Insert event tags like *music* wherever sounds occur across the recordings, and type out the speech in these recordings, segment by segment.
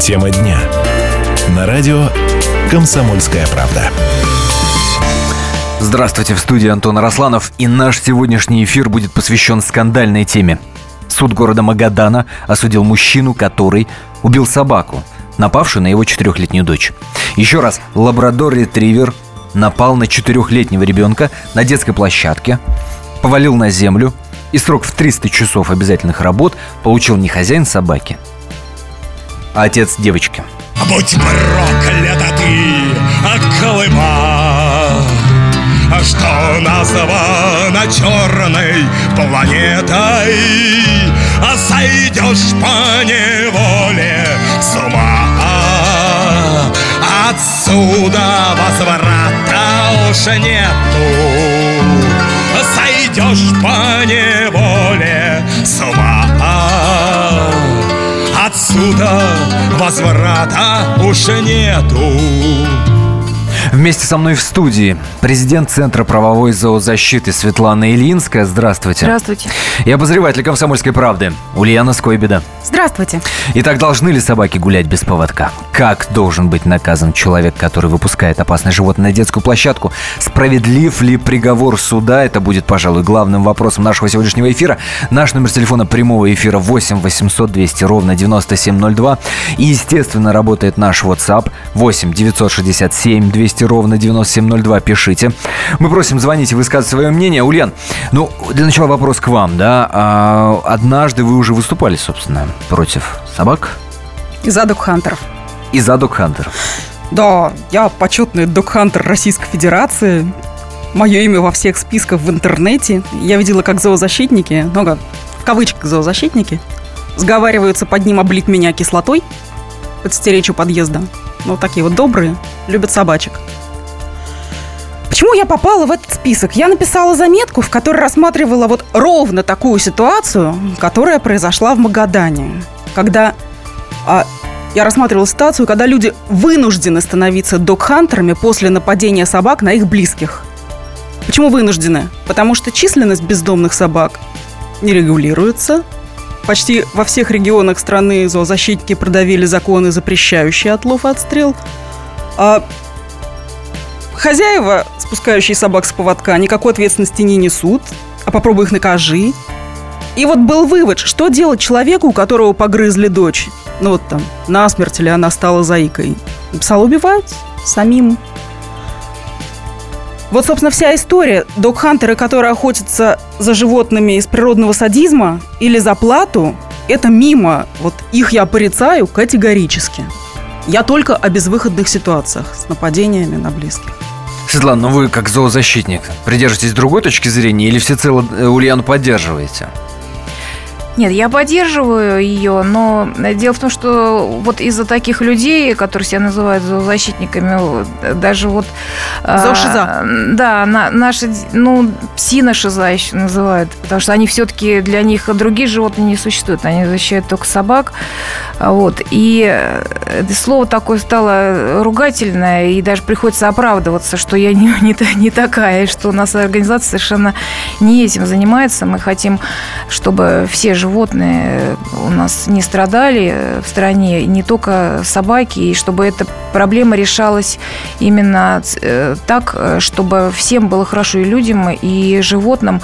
Тема дня. На радио «Комсомольская правда». Здравствуйте, в студии Антон Арасланов, и наш сегодняшний эфир будет посвящен скандальной теме. Суд города Магадана осудил мужчину, который убил собаку, напавшую на его четырехлетнюю дочь. Еще раз, лабрадор-ретривер напал на четырехлетнего ребенка на детской площадке, повалил на землю и срок в 300 часов обязательных работ получил не хозяин собаки, а отец девочки. Будь проклята ты, Колыма, что названа черной планетой, а сойдешь по неволе с ума. Отсюда возврата уж нету, сойдешь по неволе с ума. Отсюда возврата уж нету. Вместе со мной в студии президент Центра правовой зоозащиты Светлана Ильинская. Здравствуйте. Здравствуйте. И обозреватель «Комсомольской правды» Ульяна Скойбеда. Здравствуйте. Итак, должны ли собаки гулять без поводка? Как должен быть наказан человек, который выпускает опасное животное на детскую площадку? Справедлив ли приговор суда? Это будет, пожалуй, главным вопросом нашего сегодняшнего эфира. Наш номер телефона прямого эфира 8 800 200 ровно 9702. И, естественно, работает наш WhatsApp 8 967 200 ровно 9702. Пишите. Мы просим звонить и высказывать свое мнение. Ульян, ну, для начала вопрос к вам, да? А, однажды вы уже выступали, собственно, против собак За докхантеров. и за докхантеров. Да, я почетный докхантер Российской Федерации. Мое имя во всех списках в интернете. Я видела, как зоозащитники, ну как, в кавычках зоозащитники, сговариваются под ним облить меня кислотой, подстеречь у подъезда. Ну, такие вот добрые, любят собачек. Почему я попала в этот список? Я написала заметку, в которой рассматривала вот ровно такую ситуацию, которая произошла в Магадане. Когда а, я рассматривала ситуацию, когда люди вынуждены становиться док-хантерами после нападения собак на их близких. Почему вынуждены? Потому что численность бездомных собак не регулируется. Почти во всех регионах страны зоозащитники продавили законы, запрещающие отлов и отстрел. А хозяева, спускающие собак с поводка, никакой ответственности не несут. А попробуй их накажи. И вот был вывод, что делать человеку, у которого погрызли дочь? Ну вот там, насмерть или она стала заикой. Написал убивать самим. Вот, собственно, вся история. Док-хантеры, которые охотятся за животными из природного садизма или за плату, это мимо. Вот их я порицаю категорически. Я только о безвыходных ситуациях с нападениями на близких. Светлана, ну вы как зоозащитник придерживаетесь другой точки зрения или всецело э, Ульяну поддерживаете? Нет, я поддерживаю ее, но дело в том, что вот из-за таких людей, которые себя называют зоозащитниками, вот, даже вот... а, Зоошиза. Да, на, наши, ну, псина-шиза еще называют, потому что они все-таки, для них другие животные не существуют, они защищают только собак, вот, и э, слово такое стало ругательное, и даже приходится оправдываться, что я не, не, не такая, что наша организация совершенно не этим занимается, мы хотим, чтобы все животные у нас не страдали в стране, не только собаки, и чтобы эта проблема решалась именно э, так, э, чтобы всем было хорошо и людям, и животным.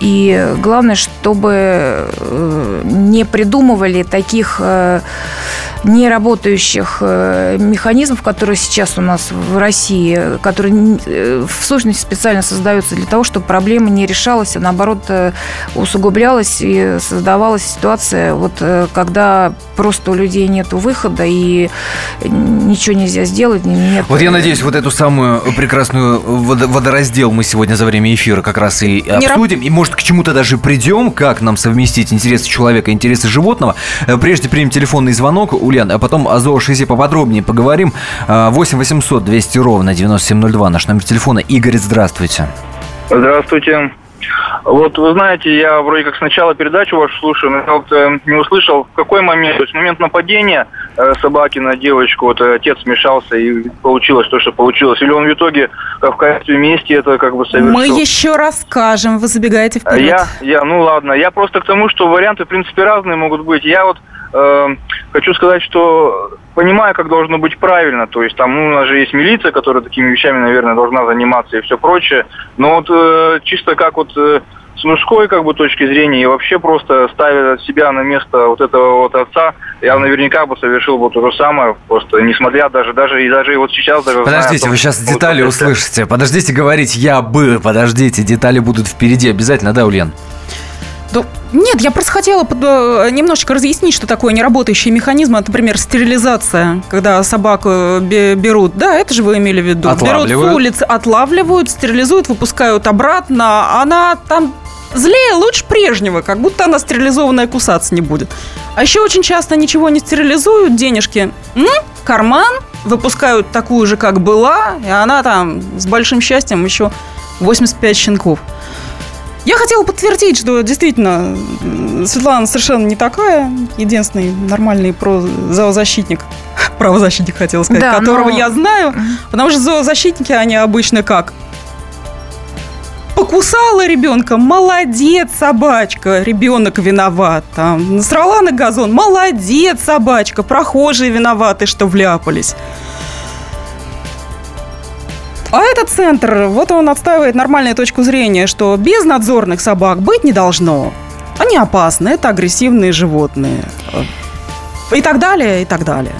И главное, чтобы э, не придумывали таких э, неработающих э, механизмов, которые сейчас у нас в России, которые э, в сущности специально создаются для того, чтобы проблема не решалась, а наоборот э, усугублялась и создавалась ситуация, вот когда просто у людей нет выхода и ничего нельзя сделать. Нет, Вот я надеюсь, вот эту самую прекрасную водо- водораздел мы сегодня за время эфира как раз и обсудим. И, может, к чему-то даже придем, как нам совместить интересы человека и интересы животного. Прежде примем телефонный звонок, Ульян, а потом о зоошизе поподробнее поговорим. А, 8 800 200 ровно 9702 наш номер телефона. Игорь, здравствуйте. Здравствуйте. Вот вы знаете, я вроде как сначала передачу вашу слушаю, но я вот э, не услышал, в какой момент, то есть в момент нападения э, собаки на девочку, вот э, отец смешался и получилось то, что получилось. Или он в итоге э, в качестве мести это как бы совершил. Мы еще расскажем, вы забегаете вперед. Я, я, ну ладно, я просто к тому, что варианты, в принципе, разные могут быть. Я вот э, хочу сказать, что понимаю, как должно быть правильно. То есть там, ну, у нас же есть милиция, которая такими вещами, наверное, должна заниматься и все прочее. Но вот э, чисто как вот э, с мужской как бы точки зрения и вообще просто ставя себя на место вот этого вот отца, я наверняка бы совершил бы то же самое, просто несмотря даже, даже и даже и вот сейчас даже Подождите, том, вы сейчас вот детали услышите. Подождите говорить «я бы», подождите, детали будут впереди обязательно, да, Ульян? Нет, я просто хотела э, немножечко разъяснить, что такое неработающий механизм. Это, например, стерилизация, когда собаку э, бе- берут. Да, это же вы имели в виду. Берут с улицы, отлавливают, стерилизуют, выпускают обратно. Она там злее, лучше прежнего, как будто она стерилизованная кусаться не будет. А еще очень часто ничего не стерилизуют, денежки м, карман, выпускают такую же, как была, и она там с большим счастьем еще 85 щенков. Я хотела подтвердить, что действительно Светлана совершенно не такая. Единственный нормальный про зоозащитник, *laughs* правозащитник хотела сказать, Да, которого но- я знаю. Потому что зоозащитники, они обычно как? Покусала ребенка, молодец, собачка, ребенок виноват. Там, насрала на газон, молодец, собачка, прохожие виноваты, что вляпались. А этот центр, вот он отстаивает нормальную точку зрения, что без надзорных собак быть не должно. Они опасны, это агрессивные животные. И так далее, и так далее.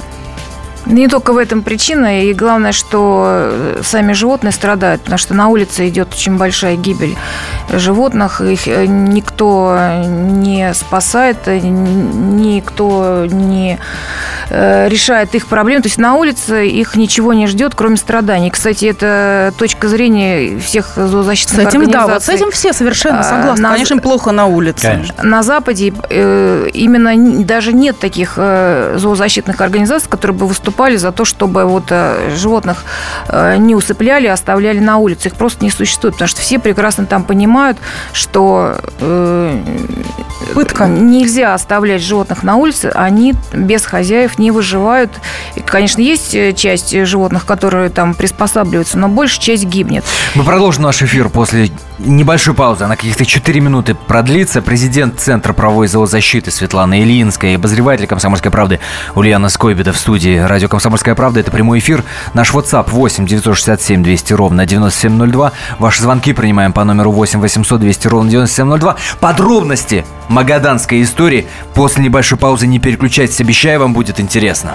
Не только в этом причина, и главное, что э, сами животные страдают, потому что на улице идет очень большая гибель животных, их э, никто не спасает, э, никто не решает их проблем. То есть на улице их ничего не ждет, кроме страданий. Кстати, это точка зрения всех С зоозащитных этим, да, вот с организаций. этим все совершенно А, согласны. на- Конечно, плохо на улице. Конечно. На Западе именно даже нет таких зоозащитных организаций, которые бы выступали за то, чтобы вот э, животных э, не усыпляли, а оставляли на улице. Их просто не существует, потому что все прекрасно там понимают, что э, Пытка. нельзя оставлять животных на улице, они без хозяев не выживают. И, конечно, есть э, часть животных, которые там приспосабливаются, но большая часть гибнет. Мы продолжим наш эфир после небольшой паузы. Она каких-то 4 минуты продлится. Президент Центра правовой зоозащиты Светлана Ильинская и обозреватель «Комсомольской правды» Ульяна Скойбеда в студии радио «Комсомольская правда». Это прямой эфир. Наш WhatsApp 8 967 200 ровно 9702. Ваши звонки принимаем по номеру 8 800 200 ровно 9702. Подробности магаданской истории после небольшой паузы. Не переключайтесь, обещаю, вам будет интересно.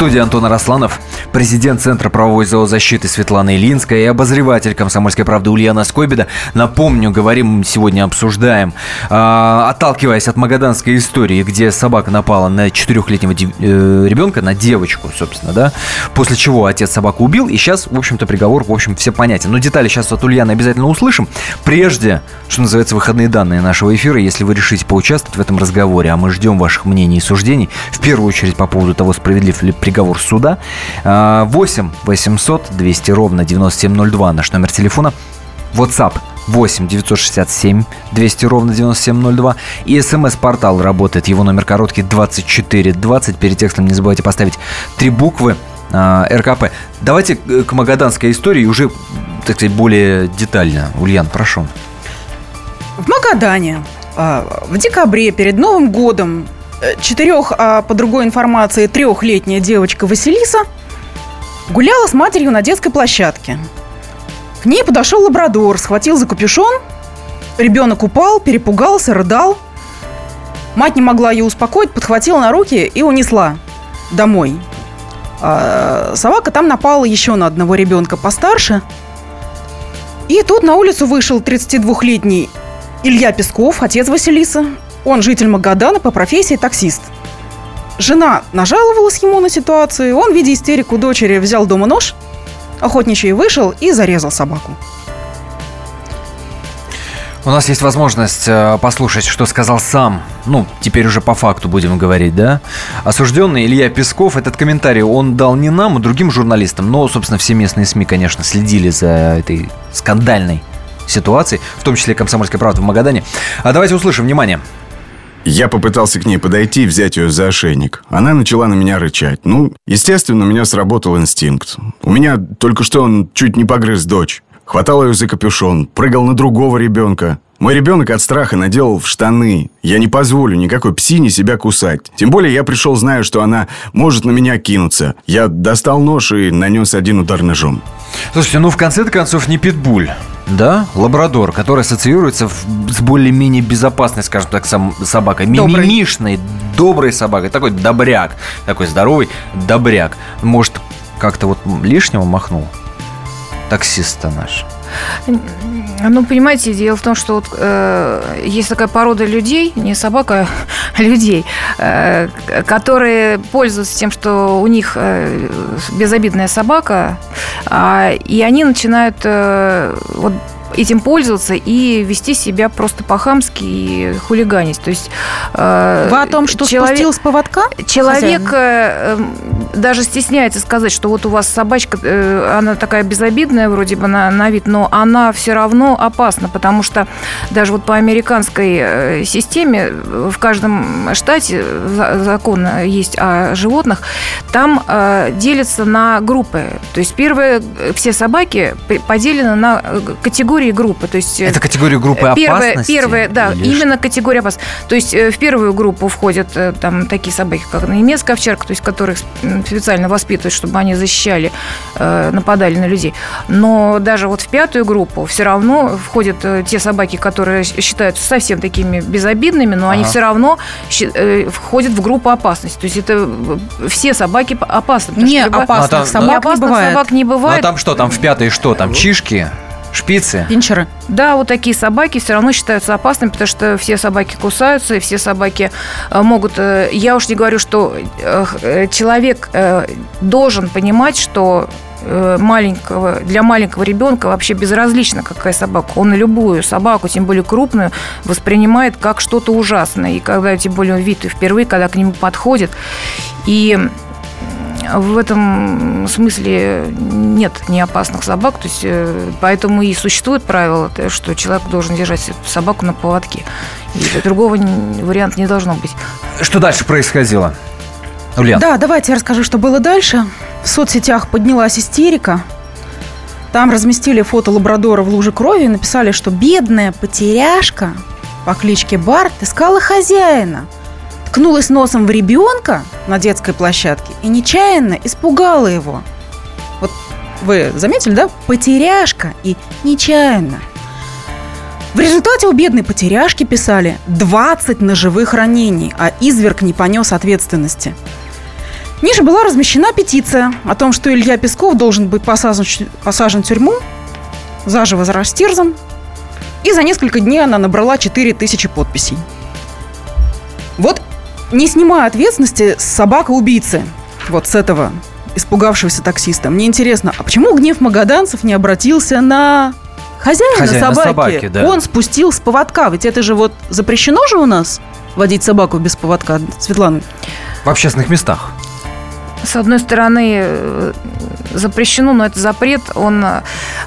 Студии Антон Арасланов, президент Центра правовой зоозащиты Светлана Ильинская и обозреватель «Комсомольской правды» Ульяна Скойбеда. Напомню, говорим, сегодня обсуждаем, а, отталкиваясь от магаданской истории, где собака напала на четырехлетнего э, ребенка, на девочку, собственно, да, после чего отец собаку убил, и сейчас, в общем-то, приговор, в общем, все понятен. Но детали сейчас от Ульяны обязательно услышим. Прежде, что называется, выходные данные нашего эфира, если вы решите поучаствовать в этом разговоре, а мы ждем ваших мнений и суждений, в первую очередь по поводу того, справедлив ли приговор суда, а, 8 800 200 ровно 9702 наш номер телефона, WhatsApp 8 967 200 ровно 9702 и смс-портал работает, его номер короткий. 2420, перед текстом не забывайте поставить три буквы а, РКП. Давайте э, к магаданской истории уже, так сказать, более детально. Ульян, прошу. В Магадане а, в декабре перед Новым годом э, четырех, а по другой информации, трехлетняя девочка Василиса гуляла с матерью на детской площадке. К ней подошел лабрадор, схватил за капюшон. Ребенок упал, перепугался, рыдал. Мать не могла ее успокоить, подхватила на руки и унесла домой. А, собака там напала еще на одного ребенка постарше. И тут на улицу вышел 32-летний Илья Песков, отец Василиса. Он житель Магадана по профессии таксист. Жена нажаловалась ему на ситуацию, он, видя истерику дочери, взял дома нож, охотничий вышел и зарезал собаку. У нас есть возможность э, послушать, что сказал сам, ну, теперь уже по факту будем говорить, да? Осужденный Илья Песков, этот комментарий он дал не нам, а другим журналистам, но, собственно, все местные СМИ, конечно, следили за этой скандальной ситуацией, в том числе «Комсомольская правда» в Магадане. А давайте услышим, внимание. Я попытался к ней подойти и взять ее за ошейник. Она начала на меня рычать. Ну, естественно, у меня сработал инстинкт. У меня только что он чуть не погрыз дочь. Хватал ее за капюшон, прыгал на другого ребенка. Мой ребенок от страха наделал в штаны. Я не позволю никакой псине себя кусать. Тем более я пришел, зная, что она может на меня кинуться. Я достал нож и нанес один удар ножом. Слушайте, ну в конце концов не питбуль, да? Лабрадор, который ассоциируется в- с более-менее безопасной, скажем так, сам- собакой. Доброй. Мимимишной, доброй собакой. Такой добряк. Такой здоровый добряк. Может, как-то вот лишнего махнул? Таксист-то наш. Ну, понимаете, дело в том, что вот, э, есть такая порода людей, не собака, а *laughs* людей, э, которые пользуются тем, что у них э, безобидная собака, а, и они начинают э, вот этим пользоваться и вести себя просто по-хамски и хулиганить. То есть э, Вы о том, что человек- спустил с поводка? Человек э, даже стесняется сказать, что вот у вас собачка, э, она такая безобидная вроде бы на, на вид, но она все равно опасна, потому что даже вот по американской э, системе э, в каждом штате за- закон есть о животных, там э, делятся на группы. То есть первые, э, все собаки поделены на э, категории группы. То есть, э, Это категория группы Первая, опасности? первая, да, Или именно категория опасности. То есть э, в первую группу входят э, там такие собаки, как немецкая овчарка, то есть которых специально воспитывают, чтобы они защищали, нападали на людей. Но даже вот в пятую группу все равно входят те собаки, которые считаются совсем такими безобидными, но они Ага. все равно входят в группу опасности. То есть это все собаки опасны. потому Не что любая- опасных Ну, а там- собак не Неопасных бывает. собак не Ну, а бывает. там что? Там в пятой что? Там чишки? Шпицы? Пинчеры. Да, вот такие собаки все равно считаются опасными, потому что все собаки кусаются, и все собаки э, могут... э, Я уж не говорю, что э, человек должен понимать, что маленького, для маленького ребенка вообще безразлично, какая собака. Он любую собаку, тем более крупную, воспринимает как что-то ужасное. И когда, тем более, он видит впервые, когда к нему подходит. И в этом смысле нет неопасных собак, то есть э, поэтому и существует правило, то, что человек должен держать собаку на поводке. И другого варианта не должно быть. Что дальше происходило? Ульян. Да, давайте я расскажу, что было дальше. В соцсетях поднялась истерика. Там разместили фото лабрадора в луже крови и написали, что бедная потеряшка по кличке Барт искала хозяина. Ткнулась носом в ребенка на детской площадке и нечаянно испугала его. Вот вы заметили, да? Потеряшка и нечаянно. В результате у бедной потеряшки писали 20 ножевых ранений, а изверг не понес ответственности. Ниже была размещена петиция о том, что Илья Песков должен быть посажен, посажен в тюрьму, заживо растерзан. И за несколько дней она набрала 4000 подписей. Вот не снимая ответственности с собака-убийцы, вот с этого испугавшегося таксиста, мне интересно, а почему гнев магаданцев не обратился на хозяина, Хозяина собаки? собаки, да. Он спустил с поводка, ведь это же вот запрещено же у нас водить собаку без поводка, Светлана? В общественных местах. С одной стороны, э, запрещено, но это запрет, он э,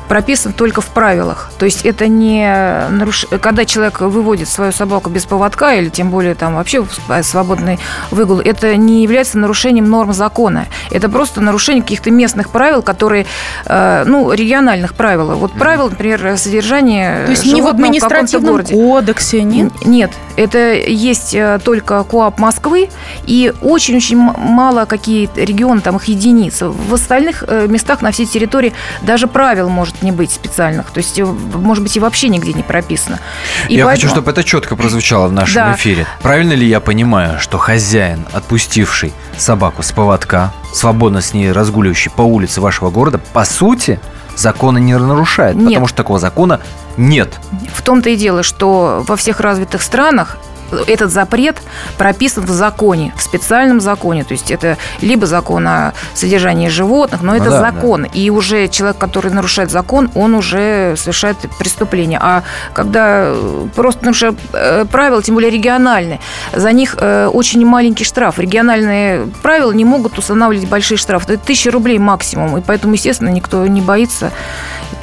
прописан только в правилах. То есть это не наруш... когда человек выводит свою собаку без поводка или тем более там вообще в св- свободный выгул, это не является нарушением норм закона. Это просто нарушение каких-то местных правил, которые, э, ну, региональных правил. Вот правила, например, содержания То есть не в в административном городе. кодексе, нет? Нет, это есть только КОАП Москвы и очень-очень мало какие региона там их единицы. В остальных э, местах на всей территории даже правил может не быть специальных. То есть, э, может быть, и вообще нигде не прописано. И я поэтому... хочу, чтобы это четко прозвучало в нашем да. эфире. Правильно ли я понимаю, что хозяин, отпустивший собаку с поводка, свободно с ней разгуливающий по улице вашего города, по сути, закона не нарушает, нет. потому что такого закона нет. В том-то и дело, что во всех развитых странах этот запрет прописан в законе, в специальном законе. То есть это либо закон о содержании животных, но ну, это да, закон. Да. И уже человек, который нарушает закон, он уже совершает преступление. А когда э, просто нарушают э, правила, тем более региональные, за них э, очень маленький штраф. Региональные правила не могут устанавливать большие штрафы. Это тысяча рублей максимум. И поэтому, естественно, никто не боится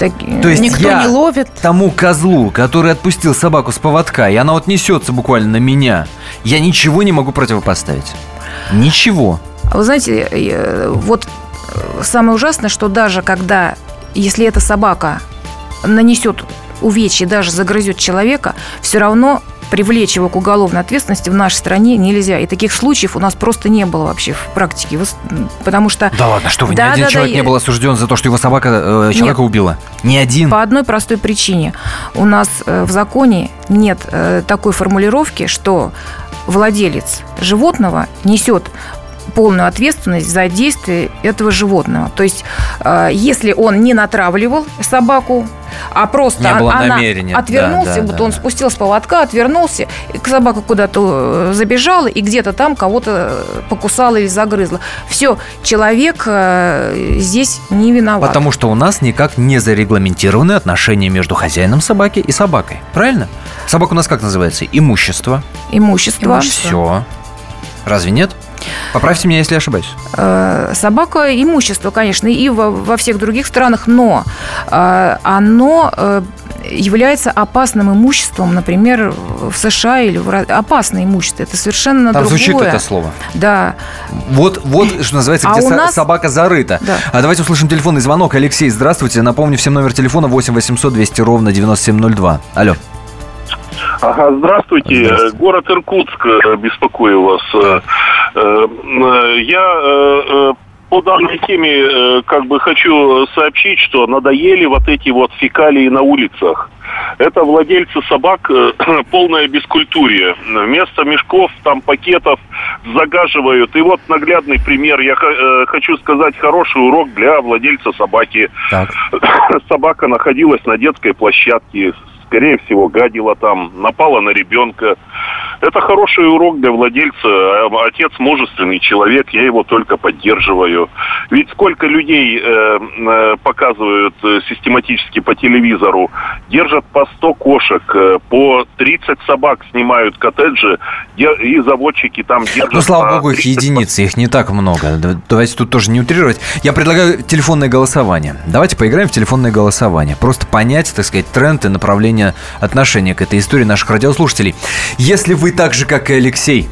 так... То есть Никто я не ловит. тому козлу, который отпустил собаку с поводка, и она вот несется буквально на меня, я ничего не могу противопоставить. Ничего. А вы знаете, вот э, самое ужасное, что даже когда, если эта собака нанесет увечье, даже загрызет человека, все равно привлечь его к уголовной ответственности в нашей стране нельзя. И таких случаев у нас просто не было вообще в практике. Потому что... Да ладно, что вы, да, ни один да, человек да, не был осужден за то, что его собака э, человека нет, убила? Ни один? По одной простой причине. У нас э, в законе нет э, такой формулировки, что владелец животного несет полную ответственность за действия этого животного. То есть, э, если он не натравливал собаку, а просто не было она намерения. отвернулся, да, да, вот да, он да. спустил с поводка, отвернулся, собака куда-то э, забежала и где-то там кого-то покусала или загрызла. Все, человек э, здесь не виноват. Потому что у нас никак не зарегламентированы отношения между хозяином собаки и собакой. Правильно? Собака у нас как называется? Имущество. Имущество. Имущество. Все. Разве нет? Поправьте меня, если ошибаюсь. Э, собака – имущество, конечно, и во, во всех других странах, но э, оно э, является опасным имуществом, например, в США или в... опасное имущество. Это совершенно Там другое. звучит это слово. Да. Вот, вот что называется, а где со- нас... собака зарыта. Да. А давайте услышим телефонный звонок. Алексей, здравствуйте. Напомню всем номер телефона 8 800 200 ровно 9702. Алло. Ага, здравствуйте. здравствуйте. Город Иркутск, э, беспокою вас. Э, э, я по данной теме как бы хочу сообщить, что надоели вот эти вот фекалии на улицах. Это владельцы собак *clears throat* полное бескультурие. Вместо мешков, там, пакетов загаживают. И вот наглядный пример. Я хочу сказать хороший урок для владельца собаки. Так. *clears throat* Собака находилась на детской площадке скорее всего, гадила там, напала на ребенка. Это хороший урок для владельца. А отец мужественный человек, я его только поддерживаю. Ведь сколько людей э, э, показывают э, систематически по телевизору, держат по 100 кошек, э, по 30 собак снимают коттеджи, и заводчики там держат... Ну, слава богу, их единицы, их не так много. Давайте тут тоже не утрировать. Я предлагаю телефонное голосование. Давайте поиграем в телефонное голосование. Просто понять, так сказать, тренд и направление сегодня отношение к этой истории наших радиослушателей. Если вы так же, как и Алексей,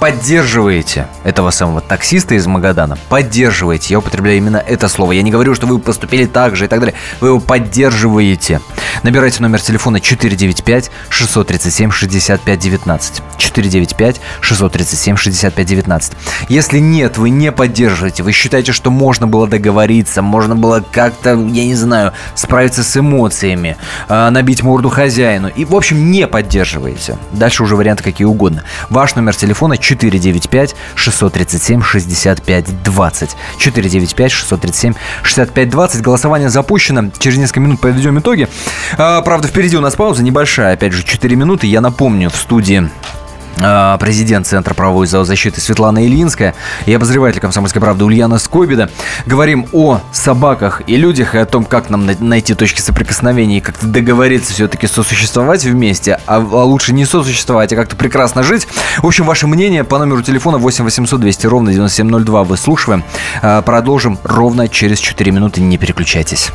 поддерживаете этого самого таксиста из Магадана, поддерживаете, я употребляю именно это слово, я не говорю, что вы поступили так же и так далее, вы его поддерживаете. Набирайте номер телефона 495-637-6519. 495-637-6519. Если нет, вы не поддерживаете, вы считаете, что можно было договориться, можно было как-то, я не знаю, справиться с эмоциями, а, набить морду хозяину, и, в общем, не поддерживаете. Дальше уже варианты какие угодно. Ваш номер телефона 495 637 65 20. 495 637 65 20. Голосование запущено. Через несколько минут подведем итоги. А, правда, впереди у нас пауза небольшая. Опять же, 4 минуты. Я напомню, в студии президент Центра правовой зоозащиты Светлана Ильинская и обозреватель «Комсомольской правды» Ульяна Скобида. Говорим о собаках и людях, и о том, как нам найти точки соприкосновения и как-то договориться все-таки сосуществовать вместе, а, а лучше не сосуществовать, а как-то прекрасно жить. В общем, ваше мнение по номеру телефона 8 800 200 ровно 9702 выслушиваем. А, продолжим ровно через 4 минуты. Не переключайтесь.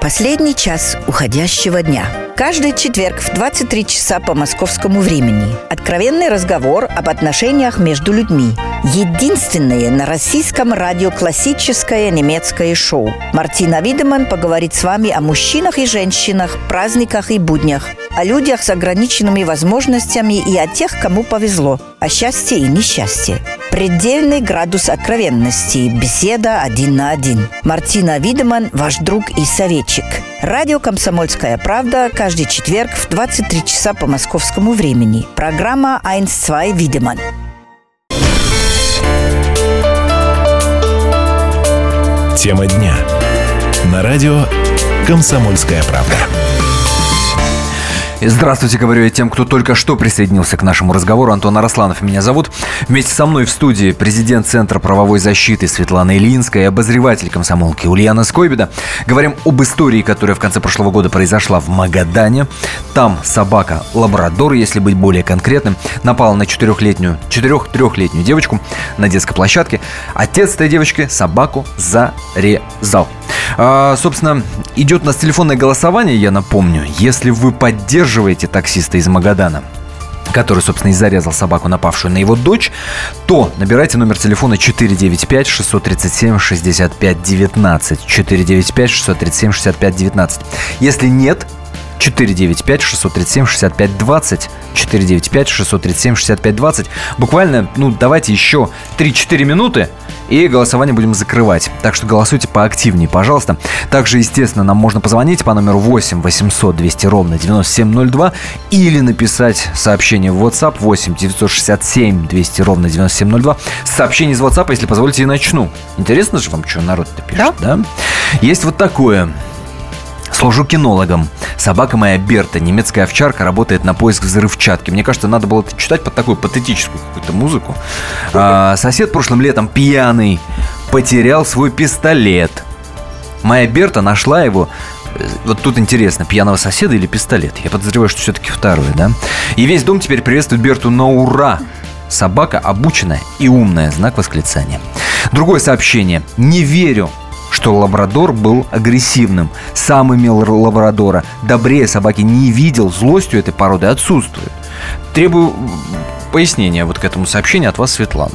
Последний час уходящего дня. Каждый четверг в 23 часа по московскому времени. Откровенный разговор об отношениях между людьми – Единственное на российском радио классическое немецкое шоу. Мартина Видеман поговорит с вами о мужчинах и женщинах, праздниках и буднях, о людях с ограниченными возможностями и о тех, кому повезло, о счастье и несчастье. Предельный градус откровенности. Беседа один на один. Мартина Видеман, ваш друг и советчик. Радио «Комсомольская правда» каждый четверг в 23 часа по московскому времени. Программа «1-2 Видеман». Тема дня. На радио «Комсомольская правда». Здравствуйте, говорю я тем, кто только что присоединился к нашему разговору. Антон Арасланов меня зовут. Вместе со мной в студии президент Центра правовой защиты Светлана Ильинская и обозреватель комсомолки Ульяна Скойбеда. Говорим об истории, которая в конце прошлого года произошла в Магадане. Там собака лабрадор, если быть более конкретным, напала на четырехлетнюю, четырех-трехлетнюю девочку на детской площадке. Отец этой девочки собаку зарезал. А, собственно, идет у нас телефонное голосование, я напомню. Если вы поддерживаете таксиста из Магадана, который, собственно, и зарезал собаку, напавшую на его дочь, то набирайте номер телефона 495-637-65-19. 495-637-65-19. Если нет, 495-637-65-20. 495-637-65-20. Буквально, ну, давайте еще 3-4 минуты, и голосование будем закрывать. Так что голосуйте поактивнее, пожалуйста. Также, естественно, нам можно позвонить по номеру 8 800 200 ровно 9702 или написать сообщение в WhatsApp 8 967 200 ровно 9702. Сообщение из WhatsApp, если позволите, и начну. Интересно же вам, что народ-то пишет, да? да? Есть вот такое. Служу кинологом. Собака моя Берта, немецкая овчарка, работает на поиск взрывчатки. Мне кажется, надо было это читать под такую патетическую какую-то музыку. А, сосед прошлым летом пьяный потерял свой пистолет. Моя Берта нашла его вот тут интересно, пьяного соседа или пистолет? Я подозреваю, что все-таки второе, да? И весь дом теперь приветствует Берту на ура. Собака обученная и умная. Знак восклицания. Другое сообщение. Не верю что лабрадор был агрессивным. Сам имел лабрадора. Добрее собаки не видел, злостью этой породы отсутствует. Требую пояснения вот к этому сообщению от вас, Светлана.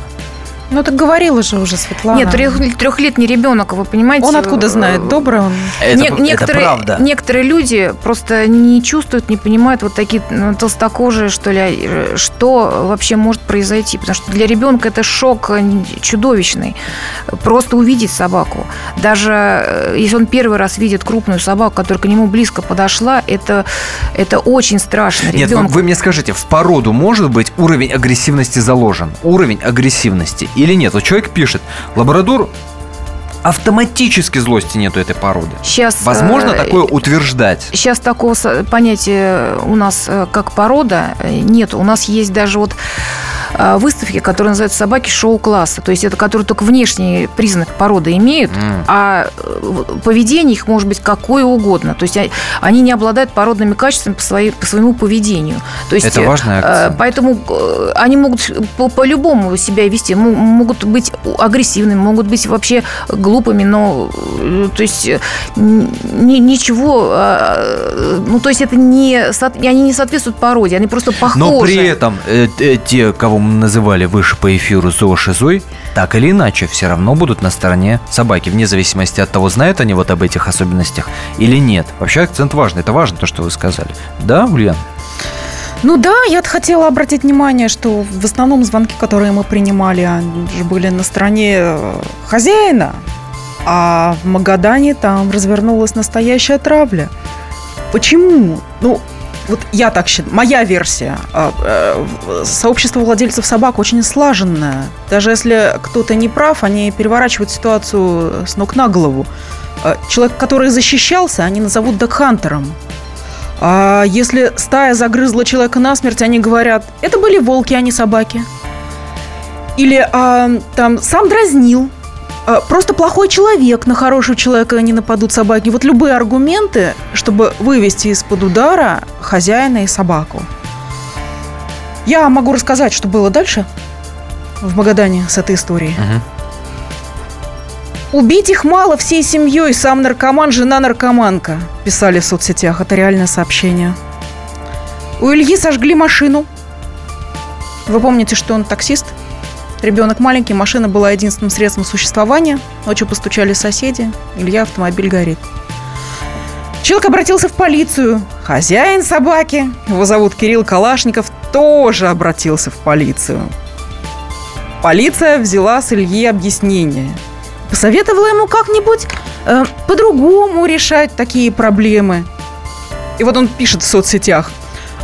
Ну, так говорила же уже Светлана. Нет, трех, трехлетний ребенок, вы понимаете. Он откуда знает, добрый он? Это, Не, некоторые, это правда. Некоторые люди просто не чувствуют, не понимают, вот такие ну, толстокожие, что ли, что вообще может произойти. Потому что для ребенка это шок чудовищный. Просто увидеть собаку. Даже э, если он первый раз видит крупную собаку, которая к нему близко подошла, это, это очень страшно. Нет, вы, вы мне скажите, в породу может быть уровень агрессивности заложен? Уровень агрессивности или нет? Вот человек пишет, лабрадор автоматически злости нету этой породы. Сейчас, Возможно э, такое утверждать? Сейчас такого понятия у нас э, как порода э, нет. У нас есть даже вот а, выставки, которые называются собаки шоу-класса. То есть это которые только внешний признак породы имеют, mm. а э, поведение их может быть какое угодно. То есть они не обладают породными качествами по, своей, по своему поведению. То есть, это важная э, акция. Поэтому э, они могут по-любому по себя вести. Могут быть агрессивными, могут быть вообще глупыми, но то есть ни, ничего, ну то есть это не, они не соответствуют породе, они просто похожи. Но при этом э, те, кого мы называли выше по эфиру зоошизой, так или иначе все равно будут на стороне собаки, вне зависимости от того, знают они вот об этих особенностях или нет. Вообще акцент важный, это важно то, что вы сказали. Да, Ульян? Ну да, я хотела обратить внимание, что в основном звонки, которые мы принимали, же были на стороне э, хозяина, а в Магадане там развернулась настоящая травля. Почему? Ну, вот я так считаю, моя версия. А, э, сообщество владельцев собак очень слаженное. Даже если кто-то не прав, они переворачивают ситуацию с ног на голову. А, человек, который защищался, они назовут докхантером. А если стая загрызла человека насмерть, они говорят, это были волки, а не собаки. Или а, там сам дразнил, просто плохой человек, на хорошего человека не нападут собаки. Вот любые аргументы, чтобы вывести из-под удара хозяина и собаку. Я могу рассказать, что было дальше в Магадане с этой историей. Угу. Убить их мало всей семьей, сам наркоман, жена наркоманка, писали в соцсетях. Это реальное сообщение. У Ильи сожгли машину. Вы помните, что он таксист? Ребенок маленький, машина была единственным средством существования. Ночью постучали соседи. Илья, автомобиль горит. Человек обратился в полицию. Хозяин собаки, его зовут Кирилл Калашников, тоже обратился в полицию. Полиция взяла с Ильи объяснение. Посоветовала ему как-нибудь э, по-другому решать такие проблемы. И вот он пишет в соцсетях.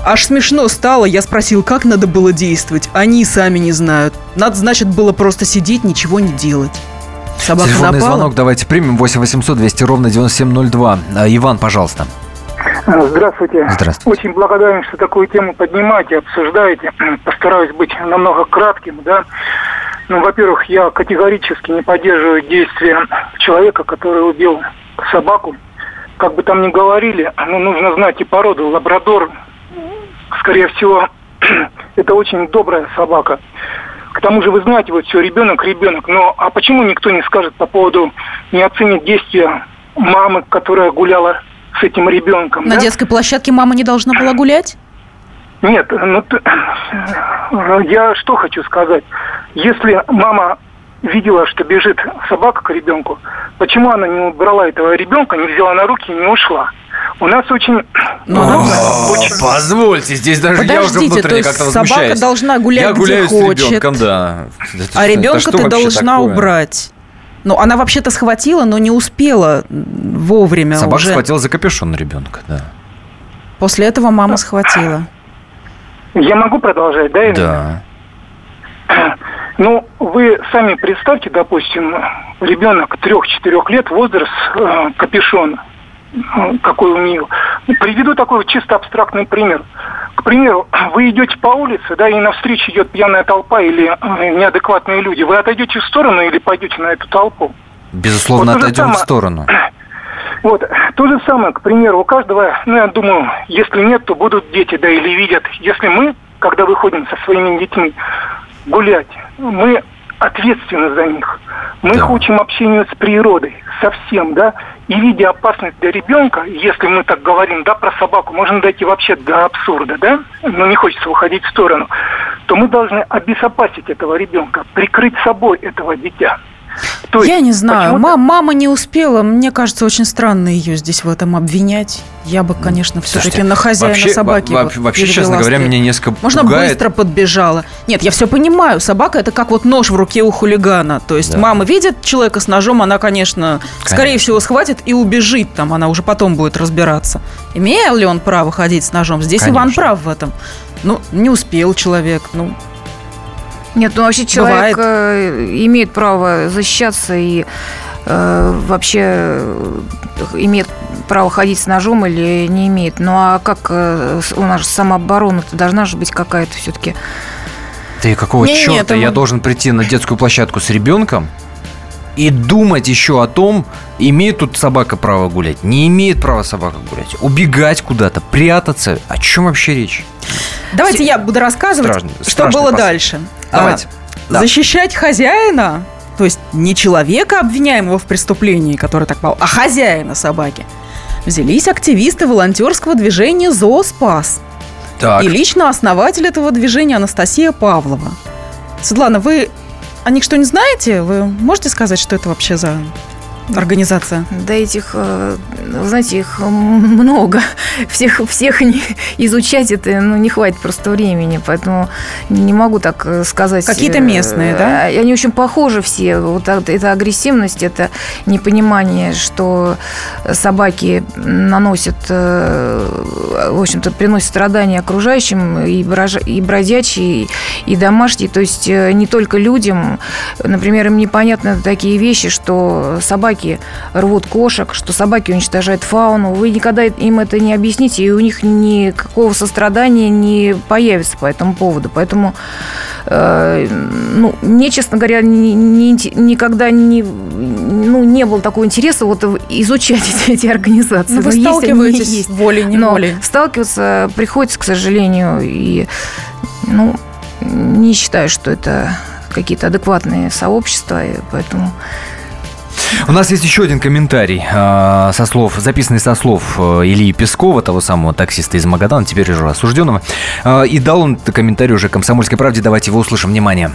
Аж смешно стало, я спросил, как надо было действовать. Они сами не знают. Надо, значит, было просто сидеть, ничего не делать. Собака Телефонный напала. звонок давайте примем. 8 800 200 ровно 9702. А, Иван, пожалуйста. Здравствуйте. Здравствуйте. Очень благодарен, что такую тему поднимаете, обсуждаете. Постараюсь быть намного кратким, да. Ну, во-первых, я категорически не поддерживаю действия человека, который убил собаку. Как бы там ни говорили, ну, нужно знать и породу. Лабрадор, скорее всего, *clears throat* это очень добрая собака. К тому же, вы знаете, вот все, ребенок, ребенок. Но а почему никто не скажет по поводу, не оценит действия мамы, которая гуляла с этим ребенком? На да? детской площадке мама не должна была гулять? Нет, ну *clears throat* я что хочу сказать. Если мама видела, что бежит собака к ребенку, почему она не убрала этого ребенка, не взяла на руки и не ушла? У нас очень... *clears throat* Ну, О, очень... Позвольте, здесь даже Подождите, я уже внутренне как-то собака должна гулять я где гуляю хочет. с ребенком, да. а ребенка ты должна такое? убрать. Ну, она вообще-то схватила, но не успела вовремя Собака уже. схватила за капюшон ребенка, да. После этого мама схватила. Я могу продолжать, да? Да. *clears throat* Ну, вы сами представьте, допустим, ребенок трех-четырех лет, возраст э, капюшона какой у нее. Приведу такой чисто абстрактный пример. К примеру, *clears throat* вы идете по улице, да, и навстречу идет пьяная толпа или неадекватные люди. Вы отойдете в сторону или пойдете на эту толпу? Безусловно, вот отойдем самое, в сторону. *clears throat* Вот, то же самое, к примеру, у каждого, ну, я думаю, если нет, то будут дети, да, или видят. Если мы, когда выходим со своими детьми гулять, мы ответственны за них. Мы да. их учим общению с природой, совсем, да, и видя опасность для ребенка, если мы так говорим, да, про собаку, можно дойти вообще до абсурда, да, но не хочется уходить в сторону, то мы должны обезопасить этого ребенка, прикрыть собой этого дитя. То я не знаю. Мам, мама не успела. Мне кажется, очень странно ее здесь в этом обвинять. Я бы, конечно, все-таки на хозяина вообще, собаки. Во- вот вообще, честно говоря, меня несколько Можно пугает. быстро подбежала. Нет, я все понимаю. Собака это как вот нож в руке у хулигана. То есть да. мама видит человека с ножом, она, конечно, конечно, скорее всего, схватит и убежит. Там она уже потом будет разбираться. Имея ли он право ходить с ножом? Здесь конечно. Иван прав в этом. Ну, не успел человек. Ну, нет, ну вообще человек Бывает. Э, имеет право защищаться и э, вообще э, имеет право ходить с ножом или не имеет. Ну а как э, у нас же самооборона-то должна же быть какая-то все-таки. Да и какого не, черта нет, я должен прийти на детскую площадку с ребенком и думать еще о том, имеет тут собака право гулять, не имеет права собака гулять, убегать куда-то, прятаться. О чем вообще речь? Давайте я буду рассказывать, страшный, что страшный было пас. дальше. Давайте. А, да. Защищать хозяина, то есть не человека, обвиняемого в преступлении, который так пал, а хозяина собаки, взялись активисты волонтерского движения «Зооспас». Так. И лично основатель этого движения Анастасия Павлова. Светлана, вы о них что, не знаете? Вы можете сказать, что это вообще за организация? Да этих, э, знаете, их много. *laughs* Всех, всех не изучать это ну, не хватит просто времени, поэтому не могу так э, сказать. Какие-то местные, да? Они очень похожи все. Вот это агрессивность, это непонимание, что собаки наносят, э, в общем-то, приносят страдания окружающим, и, бродячие, и домашние, то есть не только людям. Например, им непонятны такие вещи, что собаки собаки рвут кошек, что собаки уничтожают фауну. Вы никогда им это не объясните, и у них никакого сострадания не появится по этому поводу. Поэтому, э, ну, мне, честно говоря, ни, ни, никогда не, ну, не было такого интереса вот изучать *laughs* эти, эти организации. Но вы Но сталкиваетесь есть, волей-неволей. Но сталкиваться приходится, к сожалению, и, ну, не считаю, что это какие-то адекватные сообщества, и поэтому у нас есть еще один комментарий э, со слов, записанный со слов э, Ильи Пескова, того самого таксиста из Магадана, теперь уже осужденного. Э, и дал он комментарий уже «Комсомольской правде». Давайте его услышим. Внимание.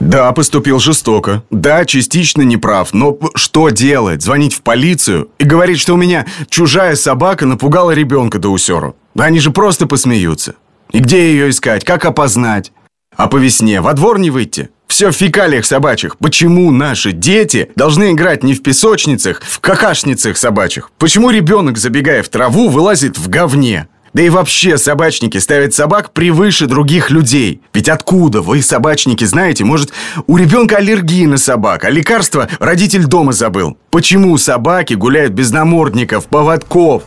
Да, поступил жестоко. Да, частично неправ. Но что делать? Звонить в полицию и говорить, что у меня чужая собака напугала ребенка до усеру? Они же просто посмеются. И где ее искать? Как опознать? А по весне во двор не выйти? Все в фекалиях собачьих. Почему наши дети должны играть не в песочницах, в какашницах собачьих? Почему ребенок, забегая в траву, вылазит в говне? Да и вообще собачники ставят собак превыше других людей. Ведь откуда вы, собачники, знаете, может, у ребенка аллергия на собак, а лекарство родитель дома забыл? Почему собаки гуляют без намордников, поводков?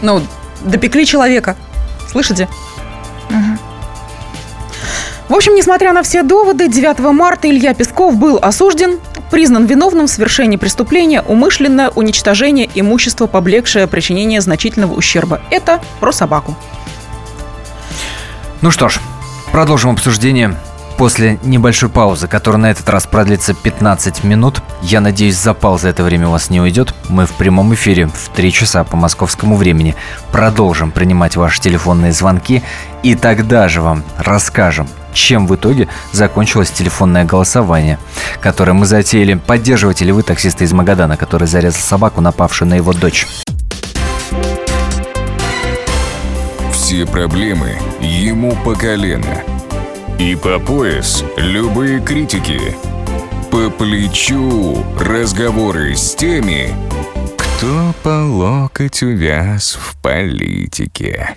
Ну, допекли человека. Слышите? В общем, несмотря на все доводы, 9 марта Илья Песков был осужден, признан виновным в совершении преступления умышленное уничтожение имущества, поблекшее причинение значительного ущерба. Это про собаку. Ну что ж, продолжим обсуждение после небольшой паузы, которая на этот раз продлится 15 минут. Я надеюсь, запал за это время у вас не уйдет. Мы в прямом эфире в 3 часа по московскому времени продолжим принимать ваши телефонные звонки и тогда же вам расскажем, чем в итоге закончилось телефонное голосование, которое мы затеяли. Поддерживаете ли вы таксиста из Магадана, который зарезал собаку, напавшую на его дочь? Все проблемы ему по колено. И по пояс любые критики. По плечу разговоры с теми, кто по локоть увяз в политике.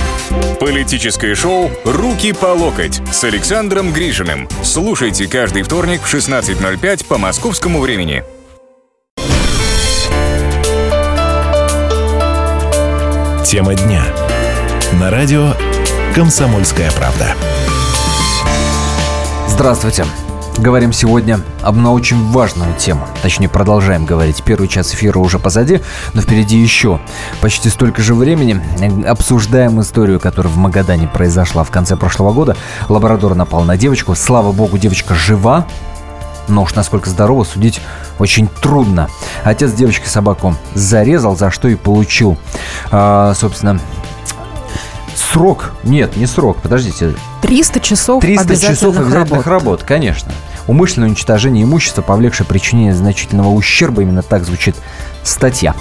Политическое шоу «Руки по локоть» с Александром Грижиным. Слушайте каждый вторник в 16.05 по московскому времени. Тема дня. На радио «Комсомольская правда». Здравствуйте. Говорим сегодня об на очень важную тему. Точнее, продолжаем говорить. Первый час эфира уже позади, но впереди еще почти столько же времени. Обсуждаем историю, которая в Магадане произошла в конце прошлого года. Лабрадор напал на девочку. Слава богу, девочка жива. Но уж насколько здорово, судить очень трудно. Отец девочки собаку зарезал, за что и получил, а, собственно, срок. Нет, не срок, подождите. 300 часов 300 обязательных часов обязательных работ. работ, конечно. Умышленное уничтожение имущества, повлекшее причинение значительного ущерба, именно так звучит статья.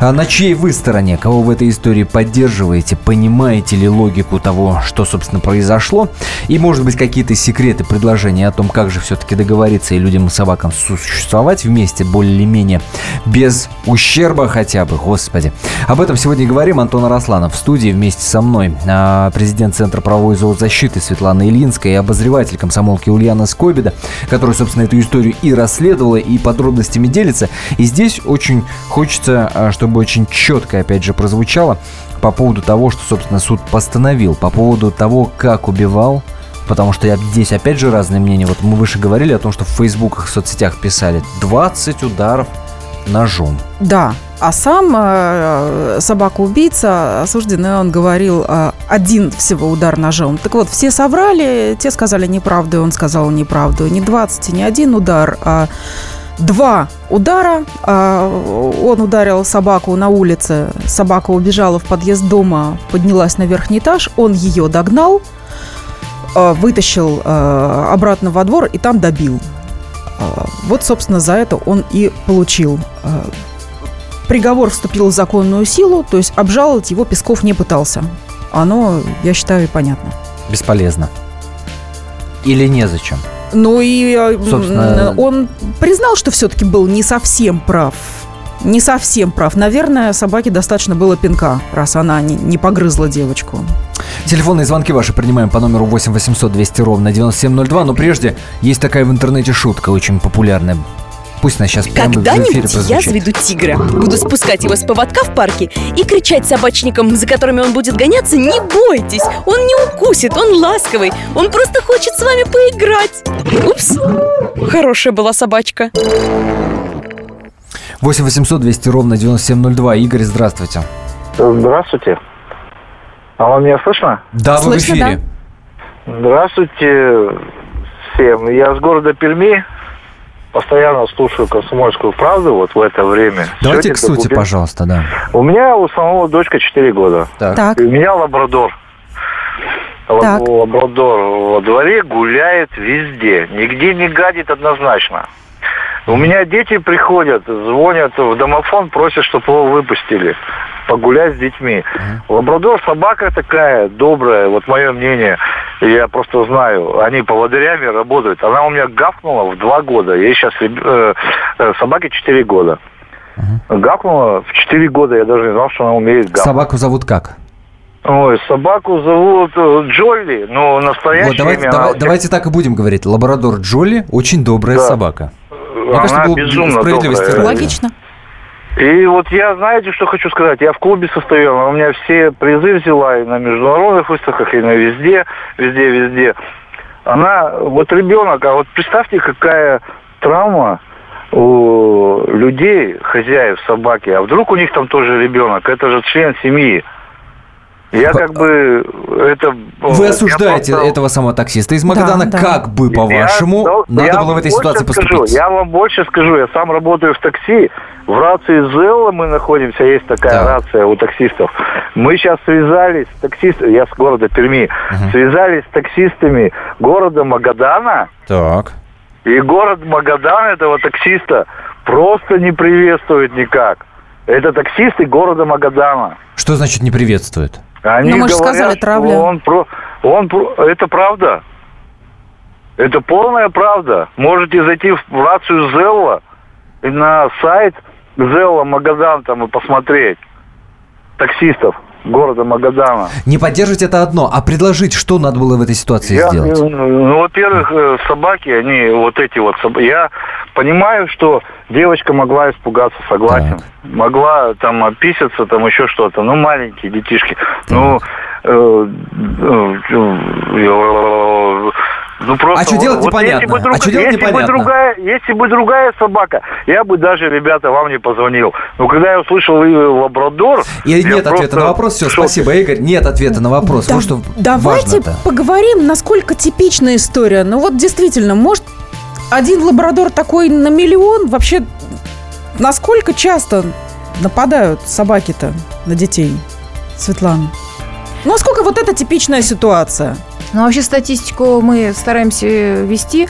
А на чьей вы стороне? Кого в этой истории поддерживаете? Понимаете ли логику того, что, собственно, произошло? И, может быть, какие-то секреты, предложения о том, как же все-таки договориться и людям и собакам существовать вместе более-менее без ущерба хотя бы, господи. Об этом сегодня говорим. Антон Арасланов в студии вместе со мной. а, Президент Центра правовой зоозащиты Светлана Ильинская и обозреватель комсомолки Ульяна Скобида, которая, собственно, эту историю и расследовала, и подробностями делится. И здесь очень хочется, а, чтобы очень четко, опять же, прозвучало по поводу того, что, собственно, суд постановил, по поводу того, как убивал Потому что я- здесь опять же разные мнения. Вот мы выше говорили о том, что в фейсбуках, в соцсетях писали 20 ударов ножом. Да. А сам э, собака-убийца, осужденный, он говорил э, один всего удар ножом. Так вот, все соврали, те сказали неправду, и он сказал неправду. Не 20, и не один удар, а два удара. А, Он ударил собаку на улице. Собака убежала в подъезд дома, поднялась на верхний этаж. Он ее догнал, э, вытащил э, обратно во двор и там добил. Вот, собственно, за это он и получил. Приговор вступил в законную силу, то есть обжаловать его Песков не пытался. Оно, я считаю, понятно. Бесполезно. Или незачем. Ну и э, Собственно- он признал, что все-таки был не совсем прав. Не совсем прав. Наверное, собаке достаточно было пинка, раз она не, не погрызла девочку. Телефонные звонки ваши принимаем по номеру 8 800 200 ровно 9702. Но прежде есть такая в интернете шутка, очень популярная. Пусть она сейчас прямо в эфире Когда-нибудь я заведу тигра. Буду спускать его с поводка в парке и кричать собачникам, за которыми он будет гоняться, не бойтесь, он не укусит, он ласковый, он просто хочет с вами поиграть. Упс, хорошая была собачка. 8 800 200 ровно 9702. Игорь, здравствуйте. Здравствуйте. Алло, меня слышно? Да, вы в эфире. Здравствуйте всем. Я с города Перми. Постоянно слушаю комсомольскую правду вот в это время. Давайте Сегодня к сути, документ- пожалуйста, да. У меня у самого дочка 4 года. Так. Так. И у меня лабрадор. Лаб- Так. Лабрадор во дворе гуляет везде. Нигде не гадит однозначно. У меня дети приходят, звонят в домофон, просят, чтобы его выпустили погулять с детьми. Лабрадор собака такая добрая, вот мое мнение, я просто знаю, они поводырями работают. Она у меня гавкнула в два года, ей сейчас э, э, собаке 4 года. Гавкнула в 4 года, я даже не знал, что она умеет гавкать. Собаку зовут как? Ой, собаку зовут э, Джолли, но настоящее Вот давайте, имя... давай- давайте так и будем говорить. Лабрадор Джоли очень добрая Да. собака. Мне Она кажется, безумно справедливости добрая. Логично. И вот я, знаете, что хочу сказать? Я в клубе состою, она у меня все призы взяла и на международных выставках, и на везде, везде, везде. Она, вот ребенок, а вот представьте, какая травма у людей, хозяев собаки, а вдруг у них там тоже ребенок, это же член семьи. Я как бы это... Вы я осуждаете просто- этого самого таксиста из Магадана. да. Как бы, по-вашему, надо я было в этой ситуации скажу, поступить? Я вам больше скажу. Я сам работаю в такси. В рации Зелла мы находимся. Есть такая Так. рация у таксистов. Мы сейчас связались с таксистами. Я с города Перми. Связались с таксистами города Магадана. Так. И город Магадан этого таксиста просто не приветствует никак. Это таксисты города Магадана. Что значит не приветствует? Они Ну, мы же говорят, сказали, травля. Он про, он про, это правда. Это полная правда. Можете зайти в рацию Зелла и на сайт Зелла Магадан там и посмотреть таксистов города Магадана. Не поддерживать это одно, а предложить, что надо было в этой ситуации Я, сделать. э, ну, во-первых, э, собаки, они вот эти вот Я понимаю, что девочка могла испугаться, согласен. Могла там описаться, там еще что-то. Ну, маленькие детишки. Ну, э, э, ну, просто А что делать, вот непонятно. Если бы, А что делать, если бы непонятно. другая, если бы другая собака, я бы даже, ребята, вам не позвонил. Но когда я услышал лабрадор... И я нет ответа просто на вопрос. Все, спасибо, Игорь. Нет ответа на вопрос. Да- вот что Давайте важно-то. поговорим, насколько типичная история. Ну вот действительно, может, один лабрадор такой на миллион? Вообще, насколько часто нападают собаки-то на детей, Светлана? Ну, а сколько вот эта типичная ситуация? Ну, вообще статистику мы стараемся вести.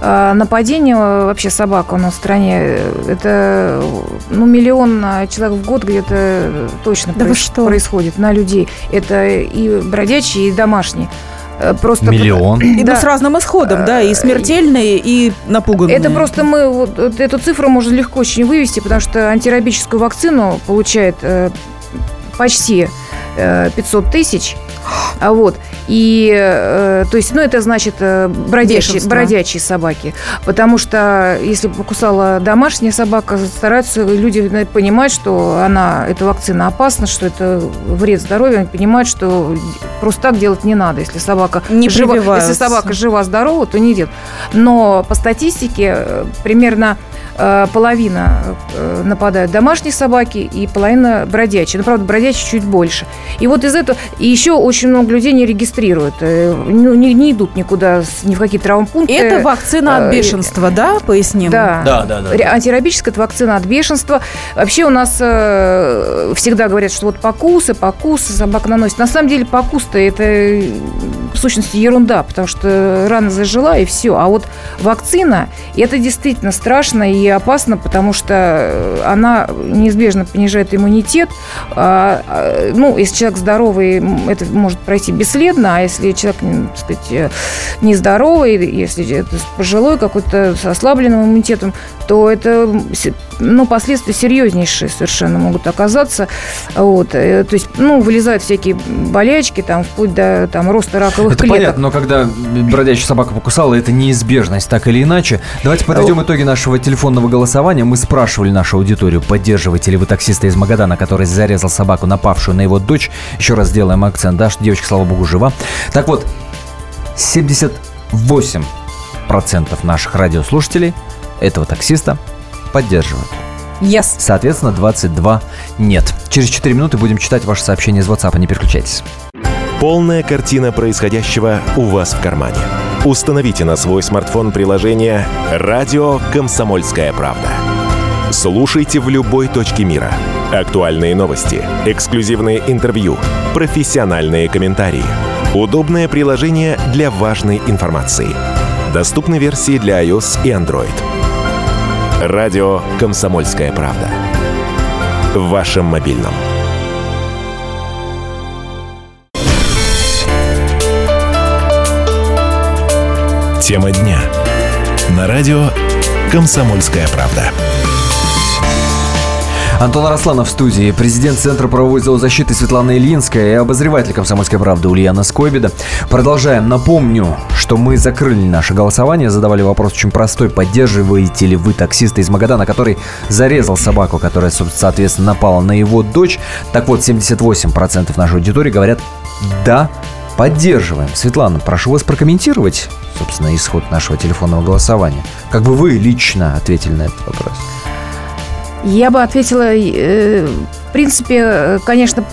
А, Нападение э, вообще собак у нас в стране, э, это ну, миллион а, человек в год где-то точно Да проис- что? происходит на людей. Это и бродячие, и домашние. Э, Просто Миллион. *clears throat* И Да. ну, с разным исходом, да, и смертельные, и напуганные. Это просто мы, вот, вот эту цифру можно легко очень вывести, потому что антирабическую вакцину получает э, почти э, 500 тысяч. А вот. И, э, то есть, ну, это значит э, бродячие, Бешенство. бродячие собаки. Потому что, если покусала домашняя собака, стараются люди понимать, что она, эта вакцина опасна, что это вред здоровью. Они понимают, что просто так делать не надо. Если собака Не жива, если собака жива-здорова, то не делать. Но по статистике э, примерно э, половина э, нападают домашние собаки и половина бродячие. Ну, правда, бродячие чуть больше. И вот из этого... И еще очень много людей не регистрируют. Э, ну, не, не идут никуда, ни в какие травмпункты. Это вакцина от Э, бешенства, да, поясним? Да. Да, да, да. Антирабическая это вакцина от бешенства. Вообще у нас э, всегда говорят, что вот покусы, покусы собака наносит. На самом деле покус-то это э, в сущности ерунда, потому что рана зажила и все. А вот вакцина, это действительно страшно и опасно, потому что э, она неизбежно понижает иммунитет. А, а, ну, если человек здоровый, это может пройти бесследно, а если человек, так сказать, э, нездоровый, если это пожилой какой-то с ослабленным иммунитетом, то это ну, последствия серьезнейшие совершенно могут оказаться. Вот. э, То есть, ну, вылезают всякие болячки, там, вплоть до там, роста раковых Это клеток. понятно, но когда бродячая собака покусала, это неизбежность, так или иначе. Давайте подведем итоги нашего телефонного голосования. Мы спрашивали нашу аудиторию, поддерживаете ли вы таксиста из Магадана, который зарезал собаку, напавшую на его дочь. Еще раз сделаем акцент, да, что девочка, слава богу, жива. Так вот, 78% наших радиослушателей этого таксиста поддерживают. Yes. Соответственно, 22 нет. Через 4 минуты будем читать ваши сообщения из WhatsApp. Не переключайтесь. Полная картина происходящего у вас в кармане. Установите на свой смартфон приложение «Радио Комсомольская правда». Слушайте в любой точке мира. Актуальные новости, эксклюзивные интервью, профессиональные комментарии. Удобное приложение для важной информации. Доступны версии для iOS и Android. Радио «Комсомольская правда». В вашем мобильном. Тема дня. На радио «Комсомольская правда». Антон Арасланов в студии, президент Центра правовой зоозащиты Светлана Ильинская и обозреватель «Комсомольской правды» Ульяна Скобида. Продолжаем. Напомню, что мы закрыли наше голосование, задавали вопрос очень простой. Поддерживаете ли вы таксиста из Магадана, который зарезал собаку, которая, соответственно, напала на его дочь? Так вот, 78% нашей аудитории говорят «да, Поддерживаем. Светлана, прошу вас прокомментировать, собственно, исход нашего телефонного голосования. Как бы вы лично ответили на этот вопрос? Я бы ответила, э, в принципе, конечно,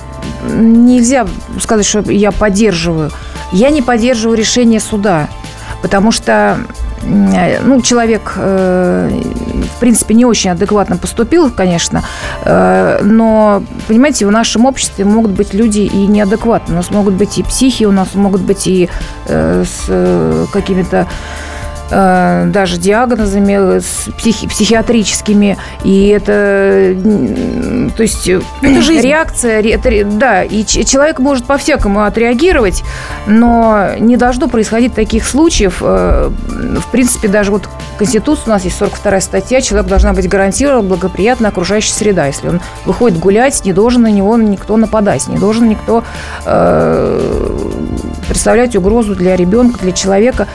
нельзя сказать, что я поддерживаю. Я не поддерживаю решение суда, потому что ну, человек, э, в принципе, не очень адекватно поступил, конечно, э, но, понимаете, в нашем обществе могут быть люди и неадекватные. У нас могут быть и психи, у нас могут быть и с какими-то даже диагнозами с психи, психиатрическими, и это, то есть, *clears throat* это жизнь. реакция, это, да, и человек может по-всякому отреагировать, но не должно происходить таких случаев. Э, в принципе, даже вот Конституция у нас есть 42 статья, человек должна быть гарантирована благоприятная окружающая среда. Если он выходит гулять, не должен на него никто нападать, не должен никто э, представлять угрозу для ребенка, для человека.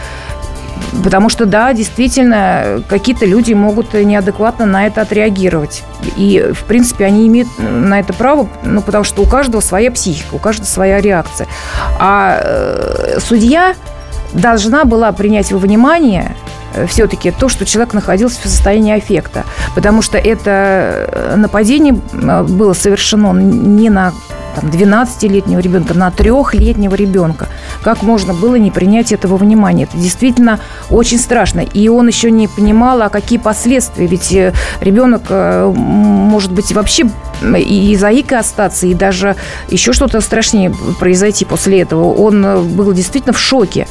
Потому что, да, действительно, какие-то люди могут неадекватно на это отреагировать. И, в принципе, они имеют на это право, ну, потому что у каждого своя психика, у каждого своя реакция. А э, судья должна была принять во внимание э, все-таки то, что человек находился в состоянии аффекта. Потому что это э, нападение э, было совершено не на там, 12-летнего ребенка, на трехлетнего ребенка. Как можно было не принять этого внимания? Это действительно очень страшно. И он еще не понимал, а какие последствия. Ведь э, ребенок э, может быть вообще и заикой остаться, и даже еще что-то страшнее произойти после этого. Он э, был действительно в шоке.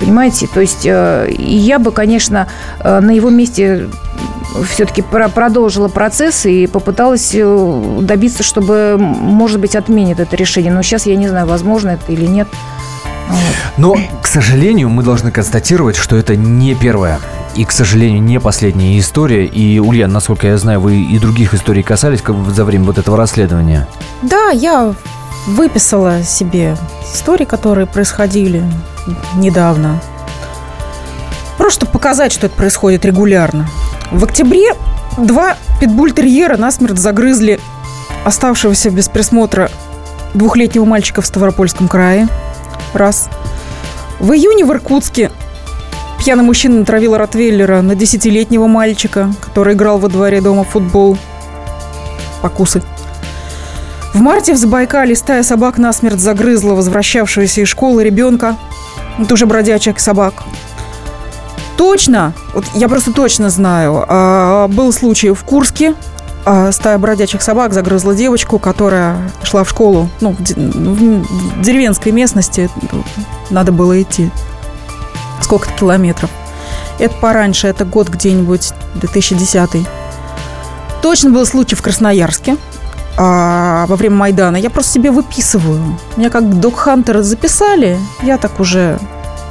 Понимаете? То есть я бы, конечно, на его месте все-таки продолжила процесс и попыталась э, добиться, чтобы, может быть, отменит это решение. Но сейчас я не знаю, возможно это или нет. Но, к сожалению, мы должны констатировать, что это не первая и, к сожалению, не последняя история. И, Ульян, насколько я знаю, вы и других историй касались за время вот этого расследования. Да, я выписала себе истории, которые происходили недавно. Просто показать, что это происходит регулярно. В октябре два питбуль-терьера насмерть загрызли оставшегося без присмотра двухлетнего мальчика в Ставропольском крае. Раз. В июне в Иркутске пьяный мужчина натравил Ротвейлера на десятилетнего мальчика, который играл во дворе дома в футбол. Покусы. В марте в Забайкале стая собак насмерть загрызла возвращавшегося из школы ребенка. Это уже бродячих собак. Точно, вот я просто точно знаю, а, был случай в Курске, а, стая бродячих собак загрызла девочку, которая шла в школу, ну, в деревенской местности, надо было идти. Сколько-то километров. Это пораньше, это год где-нибудь, 2010 Точно был случай в Красноярске а, во время Майдана. Я просто себе выписываю. Меня как док-хантера записали, я так уже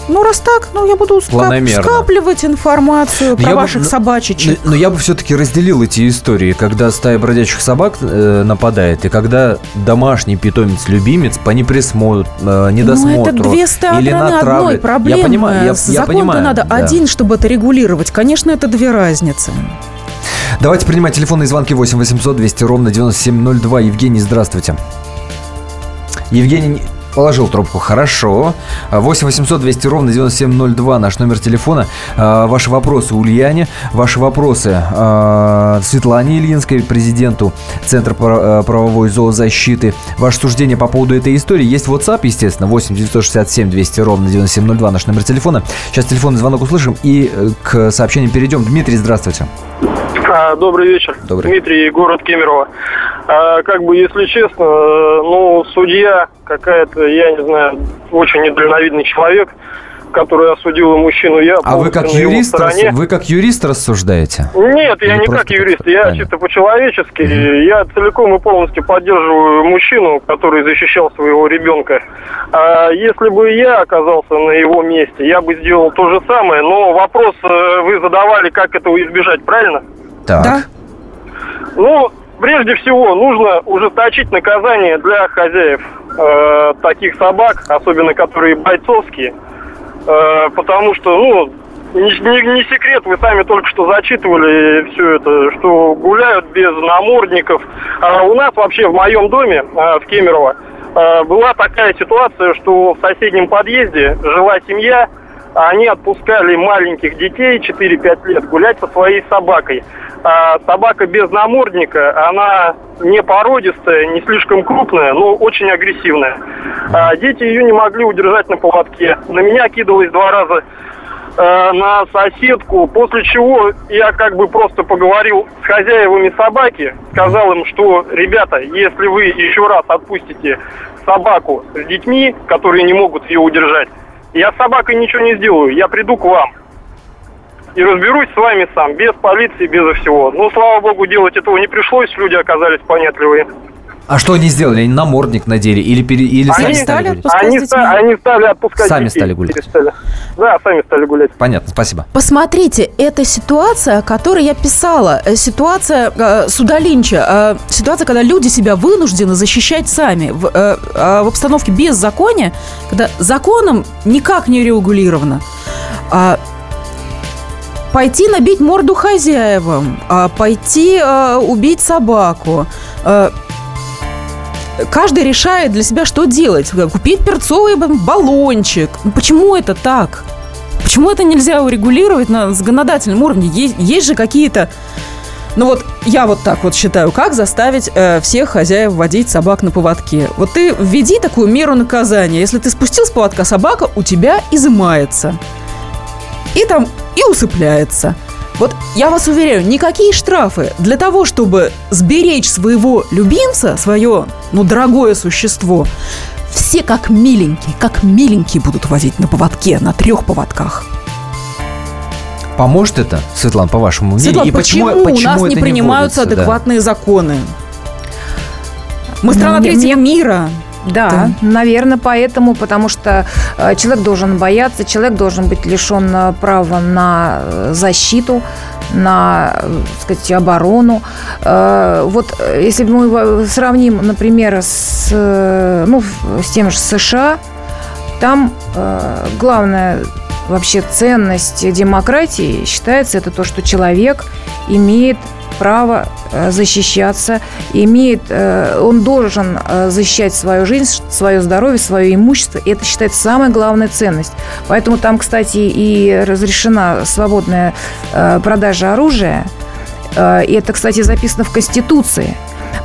ну, раз так, ну, я буду ска- скапливать информацию про я ваших бы, собачечек. Но, но я бы все-таки разделил эти истории, когда стая бродячих собак э, нападает, и когда домашний питомец-любимец по неприсмотру, э, недосмотру ну, это две стороны или на одной проблемы. Я понимаю, я, я понимаю. надо да. один, чтобы это регулировать. Конечно, это две разницы. Давайте принимать телефонные звонки 8 800 200 ровно 9702. Евгений, здравствуйте. Евгений, Положил трубку. Хорошо. 8 800 200 ровно 9702 наш номер телефона. А, ваши вопросы Ульяне, ваши вопросы а, Светлане Ильинской, президенту Центра а, правовой зоозащиты. Ваше суждение по поводу этой истории. Есть WhatsApp, естественно, 8 967 200 ровно 9702 наш номер телефона. Сейчас телефонный звонок услышим и э, к сообщениям перейдем. Дмитрий, здравствуйте. Добрый вечер. Добрый. Дмитрий, город Кемерово. А, как бы, если честно, ну, судья какая-то, я не знаю, очень недальновидный человек, который осудил мужчину. Я а вы как юрист, вы как юрист рассуждаете? Нет, я Или не как юрист, я Понятно. чисто по-человечески. Угу. Я целиком и полностью поддерживаю мужчину, который защищал своего ребенка. А если бы я оказался на его месте, я бы сделал то же самое. Но вопрос э, вы задавали, как этого избежать, правильно? Так. Да. Ну, прежде всего, нужно ужесточить наказание для хозяев э, таких собак, особенно которые бойцовские, э, потому что, ну, не, не, не секрет, вы сами только что зачитывали все это, что гуляют без намордников. А у нас вообще в моем доме, э, в Кемерово, э, была такая ситуация, что в соседнем подъезде жила семья, они отпускали маленьких детей 4-5 лет гулять со своей собакой а собака без намордника, она не породистая, не слишком крупная, но очень агрессивная. А дети ее не могли удержать на поводке. На меня кидалось два раза э, на соседку, после чего я как бы просто поговорил с хозяевами собаки, сказал им, что, ребята, если вы еще раз отпустите собаку с детьми, которые не могут ее удержать, я с собакой ничего не сделаю, я приду к вам и разберусь с вами сам, без полиции, без всего. Ну, слава богу, делать этого не пришлось, люди оказались понятливые. А что они сделали? Они намордник надели или, пере... или они, сами стали гулять? Они, ста... они стали отпускать Сами детей, стали гулять? Перестали. Да, сами стали гулять. Понятно, спасибо. Посмотрите, это ситуация, о которой я писала. Э, ситуация э, суда Линча. Э, ситуация, когда люди себя вынуждены защищать сами. В, э, э, в обстановке беззакония, когда законом никак не регулировано. А пойти набить морду хозяевам, а пойти а, убить собаку. А, каждый решает для себя, что делать. Купить перцовый баллончик. Ну, почему это так? Почему это нельзя урегулировать на законодательном уровне? Есть, есть же какие-то... Ну вот я вот так вот считаю, как заставить э, всех хозяев водить собак на поводке. Вот ты введи такую меру наказания. Если ты спустил с поводка собака, у тебя изымается. И там и усыпляется. Вот я вас уверяю, никакие штрафы для того, чтобы сберечь своего любимца, свое, ну, дорогое существо, все как миленькие, как миленькие будут возить на поводке, на трех поводках. Поможет это, Светлана, по вашему мнению? Светлана, и почему, почему, почему у нас не принимаются не адекватные да? законы? Мы страна третьего мира. Да, да, наверное, поэтому, потому что э, человек должен бояться, человек должен быть лишен э, права на э, защиту, на, так сказать, оборону. Вот если мы сравним, например, с, ну, с тем же США, там главная вообще ценность демократии считается это то, что человек имеет право э, защищаться, имеет, э, он должен э, защищать свою жизнь, свое здоровье, свое имущество. И это считается самая главная ценность. Поэтому там, кстати, и разрешена свободная продажа оружия. И это, кстати, записано в Конституции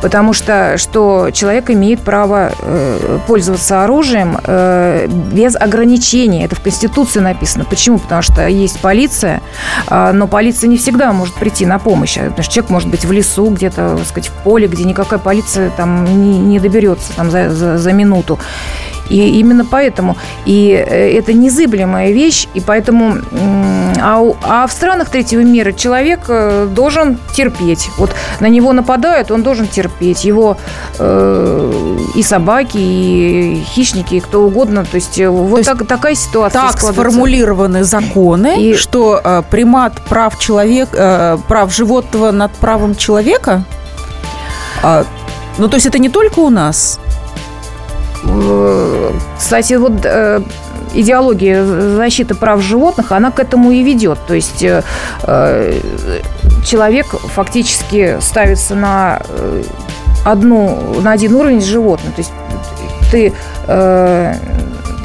потому что, что человек имеет право э, пользоваться оружием э, без ограничений. Это в Конституции написано. Почему? Потому что есть полиция, э, но полиция не всегда может прийти на помощь. Потому что человек может быть в лесу, где-то, сказать, в поле, где никакая полиция там не, не доберется там, за, за, за минуту. И именно поэтому. И э, это незыблемая вещь, и поэтому... А, а в странах третьего мира человек э, должен терпеть. Вот на него нападают, он должен терпеть. Его э, и собаки, и хищники, и кто угодно. То есть э, вот То так, такая ситуация Так сформулированы законы, и... что э, примат прав, человек, э, прав животного над правом человека... Э, ну, то есть это не только у нас? Кстати, вот э, идеология защиты прав животных, она к этому и ведет. То есть э, э, человек фактически ставится на одну, на один уровень с животным. То есть ты э,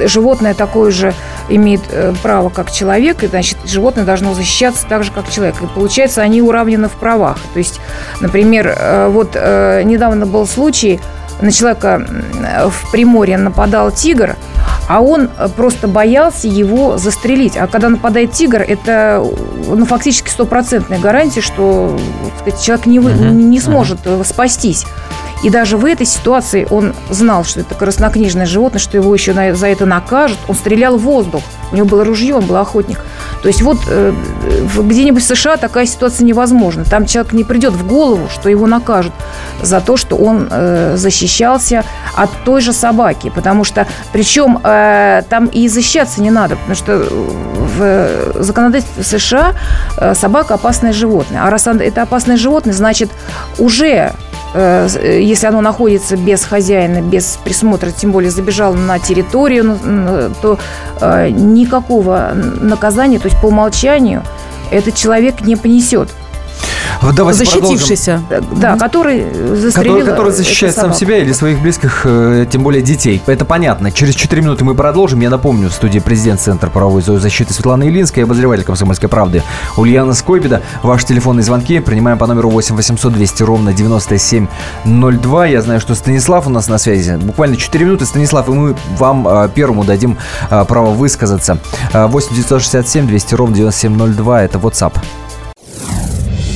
животное такое же имеет право, как человек, и, значит, животное должно защищаться так же, как человек. И получается, они уравнены в правах. То есть, например, э, вот э, недавно был случай, на человека в Приморье нападал тигр, а он просто боялся его застрелить. А когда нападает тигр, это ну, фактически стопроцентная гарантия, что сказать, человек не, вы, не сможет спастись. И даже в этой ситуации он знал, что это краснокнижное животное, что его еще за это накажут. Он стрелял в воздух. У него было ружье, он был охотник. То есть вот э, где-нибудь в США такая ситуация невозможна. Там человек не придет в голову, что его накажут за то, что он э, защищался от той же собаки. Потому что, причем э, там и защищаться не надо, потому что в законодательстве США собака опасное животное. А раз это опасное животное, значит уже если оно находится без хозяина, без присмотра, тем более забежало на территорию, ну, то э, никакого наказания, то есть по умолчанию этот человек не понесет. Давайте Защитившийся. Продолжим. Да, который застрелил Который, который защищает сам себя или своих близких, э, тем более детей. Это понятно. Через 4 минуты мы продолжим. Я напомню, в студии президент Центра правовой защиты Светлана Илинская и обозреватель «Комсомольской правды» Ульяна Скойбеда. Ваши телефонные звонки принимаем по номеру 8 800 200 ровно 9702. Я знаю, что Станислав у нас на связи. Буквально 4 минуты, Станислав, и мы вам э, первому дадим э, право высказаться. 8 967 200 ровно 9702. Это WhatsApp.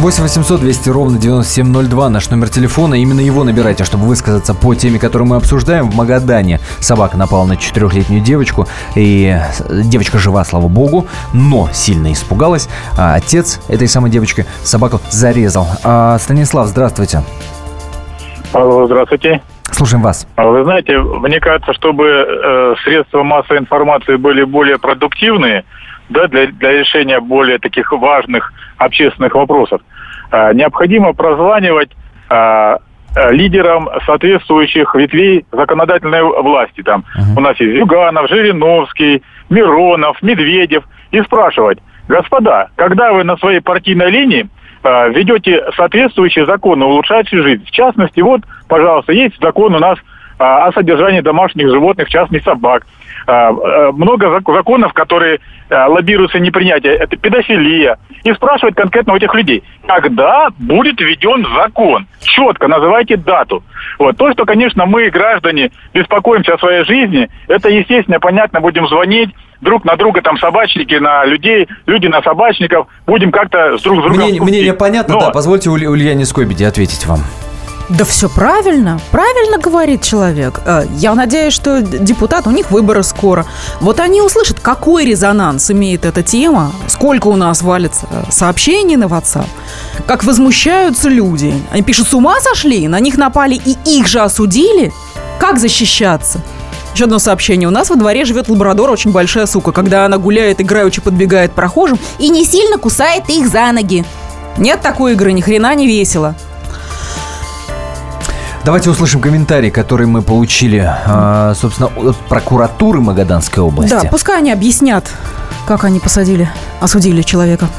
8 800 200 ровно 9702 наш номер телефона. Именно его набирайте, чтобы высказаться по теме, которую мы обсуждаем. В Магадане собака напала на четырехлетнюю девочку. И девочка жива, слава богу, но сильно испугалась. А отец этой самой девочки собаку зарезал. А, Станислав, здравствуйте. Алло, здравствуйте. Слушаем вас. А вы знаете, мне кажется, чтобы э, средства массовой информации были более продуктивные, да, для, для решения более таких важных общественных вопросов, э, необходимо прозванивать э, э, лидерам соответствующих ветвей законодательной власти. Там uh-huh. у нас есть Зюганов, Жириновский, Миронов, Медведев. И спрашивать, господа, когда вы на своей партийной линии э, ведете соответствующие законы, улучшающие жизнь? В частности, вот, пожалуйста, есть закон у нас о содержании домашних животных, в частности собак. Э, э, много законов, которые лоббируются непринятие. Это педофилия. И спрашивать конкретно у этих людей, когда будет введен закон. Четко называйте дату. Вот. То, что, конечно, мы, граждане, беспокоимся о своей жизни, это, естественно, понятно, будем звонить, друг на друга, там, собачники на людей, люди на собачников, будем как-то друг с другом... Мнение, мнение понятно, Но... да, позвольте Ульяне Скобиде ответить вам. Да все правильно, правильно говорит человек. Э, я надеюсь, что депутат, у них выборы скоро. Вот они услышат, какой резонанс имеет эта тема, сколько у нас валится сообщений на WhatsApp, как возмущаются люди. Они пишут, с ума сошли, на них напали и их же осудили. Как защищаться? Еще одно сообщение. У нас во дворе живет лабрадор, очень большая сука. Когда она гуляет, играючи подбегает прохожим и не сильно кусает их за ноги. Нет такой игры, ни хрена не весело. Давайте услышим комментарий, который мы получили, а, собственно, от прокуратуры Магаданской области. Да, пускай они объяснят, как они посадили, осудили человека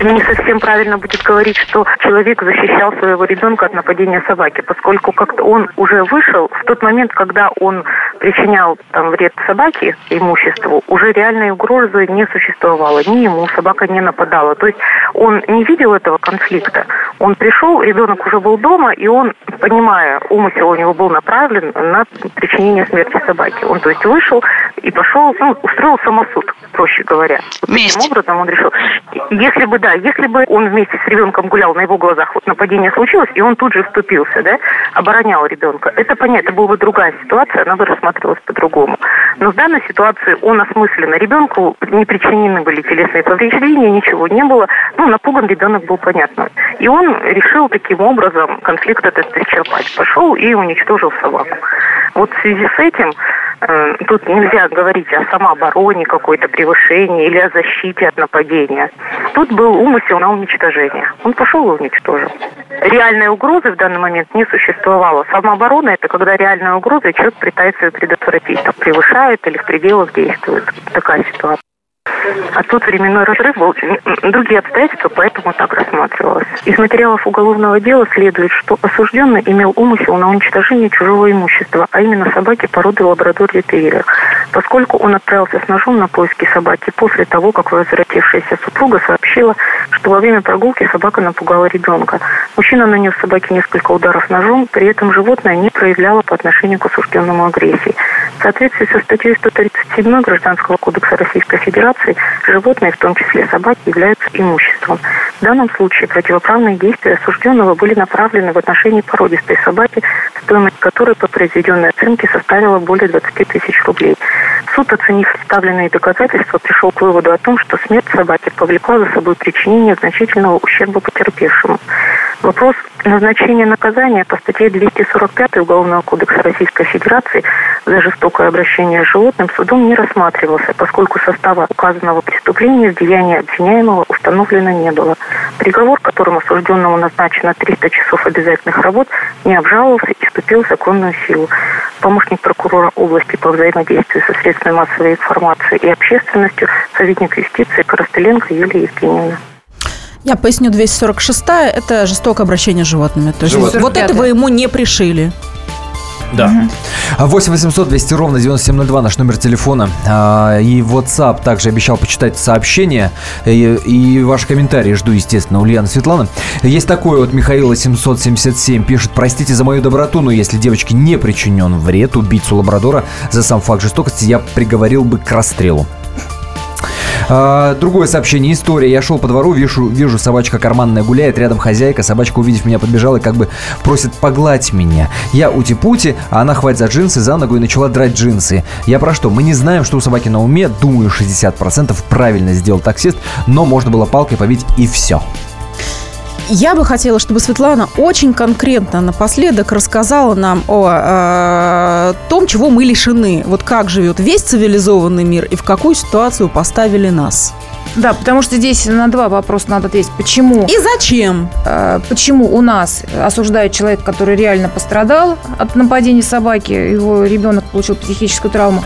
не совсем правильно будет говорить, что человек защищал своего ребенка от нападения собаки, поскольку как-то он уже вышел в тот момент, когда он причинял там вред собаке, имуществу, уже реальной угрозы не существовало. Ни ему собака не нападала. То есть он не видел этого конфликта. Он пришел, ребенок уже был дома, и он, понимая, умысел у него был направлен на причинение смерти собаки. Он, то есть, вышел, и пошел, ну, устроил самосуд, проще говоря. Вот Таким образом он решил. Если бы, да, если бы он вместе с ребенком гулял на его глазах, вот нападение случилось, и он тут же вступился, да, оборонял ребенка, это понятно, это была бы другая ситуация, она бы рассматривалась по-другому. Но в данной ситуации он осмысленно. Ребенку не причинены были телесные повреждения, ничего не было. Ну, напуган ребенок был понятно. И он решил таким образом конфликт этот исчерпать. Пошел и уничтожил собаку. Вот в связи с этим э, тут нельзя говорить о самообороне какой-то превышении или о защите от нападения. Тут был умысел на уничтожение. Он пошел и уничтожил. Реальной угрозы в данный момент не существовало. Самооборона – это когда реальная угроза, человек пытается ее предотвратить. Там, превышает или в пределах действует. Такая ситуация. А тут временной разрыв был, другие обстоятельства, поэтому так рассматривалось. Из материалов уголовного дела следует, что осужденный имел умысел на уничтожение чужого имущества, а именно собаки породы лабрадор-ретривер. Поскольку он отправился с ножом на поиски собаки после того, как возвратившаяся супруга сообщила, что во время прогулки собака напугала ребенка. Мужчина нанес собаке несколько ударов ножом, при этом животное не проявляло по отношению к осужденному агрессии. В соответствии со статьей 137 Гражданского кодекса Российской Федерации, животные, в том числе собаки, являются имуществом. В данном случае противоправные действия осужденного были направлены в отношении породистой собаки, стоимость которой по произведенной оценке составила более 20 тысяч рублей. Суд, оценив представленные доказательства, пришел к выводу о том, что смерть собаки повлекла за собой причинение значительного ущерба потерпевшему. Вопрос назначения наказания по статье 245 Уголовного кодекса Российской Федерации за жестокое обращение с животным судом не рассматривался, поскольку состава указанного преступления в деянии обвиняемого установлено не было. Приговор, которым осужденному назначено 300 часов обязательных работ, не обжаловался и вступил в законную силу. Помощник прокурора области по взаимодействию со средствами массовой информации и общественностью, советник юстиции Коростыленко Юлия Евгеньевна. Я поясню, 246 это жестокое обращение с животными. То есть Животные. вот этого ему не пришили. Да. 8 800 200 ровно 9702 наш номер телефона. А, И WhatsApp также обещал почитать сообщения. И, и ваши комментарии жду, естественно, Ульяна Светлана. Есть такое вот Михаила 777 пишет. Простите за мою доброту, но если девочке не причинен вред, убийцу лабрадора за сам факт жестокости я приговорил бы к расстрелу. А, другое сообщение, история. Я шел по двору, вижу, вижу собачка карманная гуляет, рядом хозяйка. Собачка, увидев меня, подбежала и как бы просит погладь меня. Я ути-пути, а она хватит за джинсы, за ногу и начала драть джинсы. Я про что? Мы не знаем, что у собаки на уме. Думаю, 60% правильно сделал таксист, но можно было палкой побить и все. Я бы хотела, чтобы Светлана очень конкретно напоследок рассказала нам о э, том, чего мы лишены. Вот как живет весь цивилизованный мир и в какую ситуацию поставили нас. Да, потому что здесь на два вопроса надо ответить. Почему? И зачем? Э, Почему у нас осуждают человека, который реально пострадал от нападения собаки, его ребенок получил психическую травму,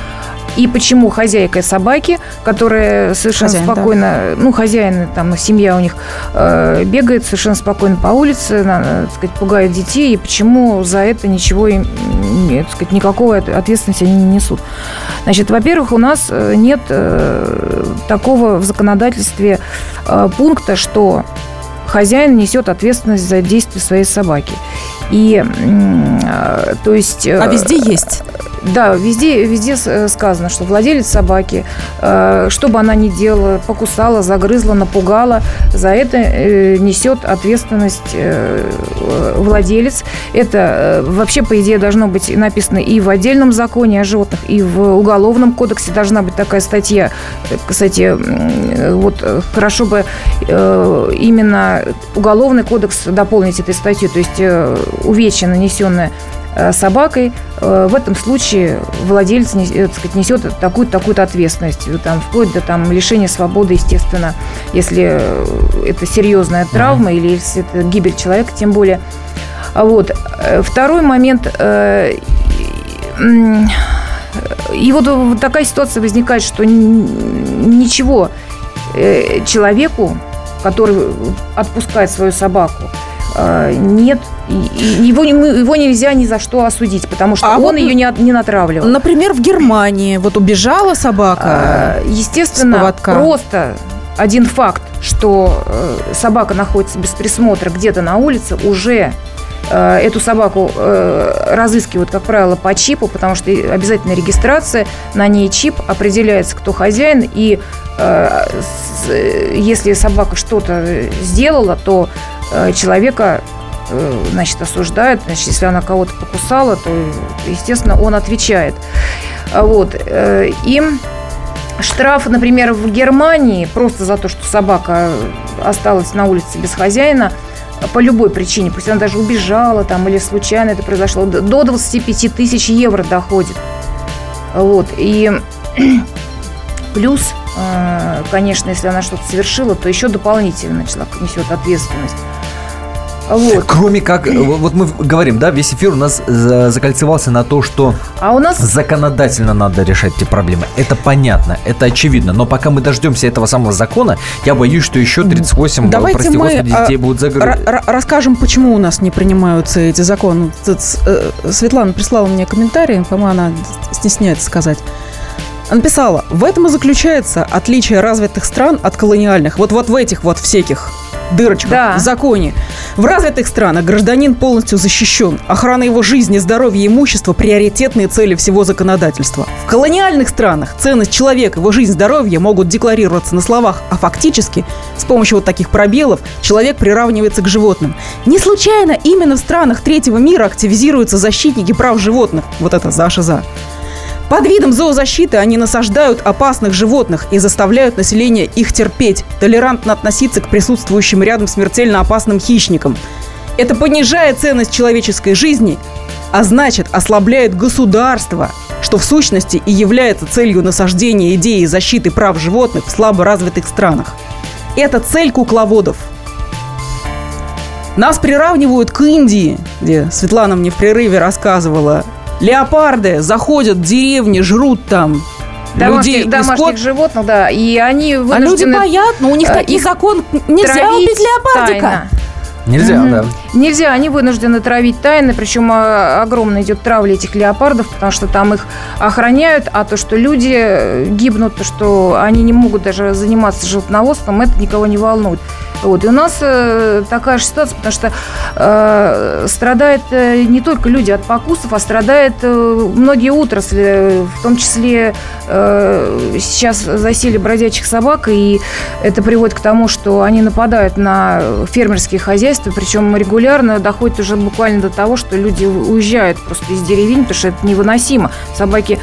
и почему хозяйка собаки, которая совершенно Хозяин, да. спокойно, ну, хозяин, там, семья у них, э, бегает совершенно спокойно по улице, на- так сказать, пугает детей, и почему за это ничего им, так сказать, никакой от- ответственности они не несут. Значит, во-первых, у нас э, нет э, такого в законодательстве э, пункта, что хозяин несет ответственность за действия своей собаки. И, э, то есть... А э, везде есть. Да, везде, везде э, сказано, что владелец собаки, что бы она ни делала, покусала, загрызла, напугала, за это несет ответственность владелец. Это вообще, по идее, должно быть написано и в отдельном законе о животных, и в Уголовном кодексе должна быть такая статья. Кстати, вот хорошо бы именно Уголовный кодекс дополнить этой статьей, то есть увечье, нанесенное э, собакой, э, в этом случае владелец э, так сказать, несет такую-то такую ответственность, там, вплоть до там, лишения свободы, естественно, если это серьезная травма или если это гибель человека, тем более. А Вот. Второй момент. И вот, такая ситуация возникает, что ничего человеку, который отпускает свою собаку, нет, и- и его, его нельзя ни за что осудить, потому что А он вот, ее не, не натравливал. Например, в Германии вот убежала собака. А, Естественно, просто один факт, что э, собака находится без присмотра где-то на улице, уже э, эту собаку э, разыскивают, как правило, по чипу, потому что обязательно регистрация, на ней чип, определяется, кто хозяин, и если собака что-то сделала, то человека э, значит, осуждают, значит, если она кого-то покусала, то, естественно, он отвечает. Вот. Э, и штраф, например, в Германии просто за то, что собака осталась на улице без хозяина, по любой причине, пусть она даже убежала там или случайно это произошло, до 25 тысяч евро доходит. Вот. И *clears throat* плюс, э, конечно, если она что-то совершила, то еще дополнительно человек несет ответственность. Вот. Кроме как, вот мы говорим, да, весь эфир у нас закольцевался на то, что а у нас законодательно надо решать эти проблемы. Это понятно, это очевидно. Но пока мы дождемся этого самого закона, я боюсь, что еще 38, Давайте прости мы господи, детей будут загружены. расскажем, почему у нас не принимаются эти законы. Э, Светлана прислала мне комментарий, по-моему, она стесняется сказать. Она написала, в этом и заключается отличие развитых стран от колониальных. Вот, вот в этих вот всяких дырочках да. в законе. В развитых странах гражданин полностью защищен. Охрана его жизни, здоровья и имущества – приоритетные цели всего законодательства. В колониальных странах ценность человека, его жизнь, здоровье могут декларироваться на словах, а фактически с помощью вот таких пробелов человек приравнивается к животным. Не случайно именно в странах третьего мира активизируются защитники прав животных. Вот это Заша за. Под видом зоозащиты они насаждают опасных животных и заставляют население их терпеть, толерантно относиться к присутствующим рядом смертельно опасным хищникам. Это понижает ценность человеческой жизни, а значит ослабляет государство, что в сущности и является целью насаждения идеи защиты прав животных в слабо развитых странах. Это цель кукловодов. Нас приравнивают к Индии, где Светлана мне в прерыве рассказывала Леопарды заходят в деревни, жрут там Домашних, людей домашних скот. животных, да, и они А люди боят, но у них э, такой их закон, нельзя убить леопардика. тайно. Нельзя, Мгм. да. Нельзя, они вынуждены травить тайно, причем а, огромная идет травля этих леопардов, потому что там их охраняют, а то, что люди э, гибнут, то, что они не могут даже заниматься животноводством, это никого не волнует. Вот. И у нас э, такая же ситуация, потому что э, страдают э, не только люди от покусов, а страдают э, многие отрасли, в том числе э, сейчас засели бродячих собак, и это приводит к тому, что они нападают на фермерские хозяйства, причем регулярно доходит уже буквально до того, что люди уезжают просто из деревень, потому что это невыносимо. Собаки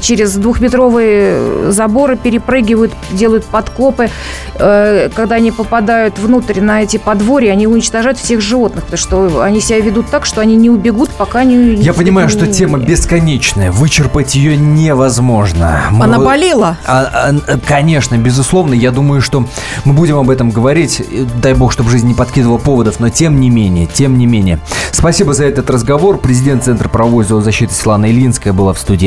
через двухметровые заборы перепрыгивают, делают подкопы. Э, когда они попадают внутрь на эти подворья, они уничтожают всех животных, потому что они себя ведут так, что они не убегут, пока не... Я понимаю, не- что тема бесконечная, вычерпать ее невозможно. Мы- Она болела. А, а, конечно, безусловно, я думаю, что мы будем об этом говорить. Дай бог, чтобы жизнь не подкидывала поводов, но тем не менее, тем не менее. Спасибо за этот разговор. Президент Центра правовой зоозащиты Светлана Илинская была в студии.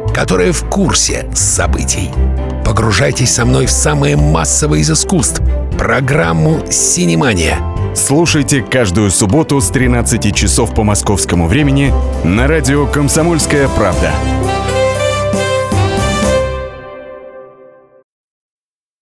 которые в курсе событий. Погружайтесь со мной в самое массовое из искусств – программу «Синемания». Слушайте каждую субботу с 13 часов по московскому времени на радио «Комсомольская правда».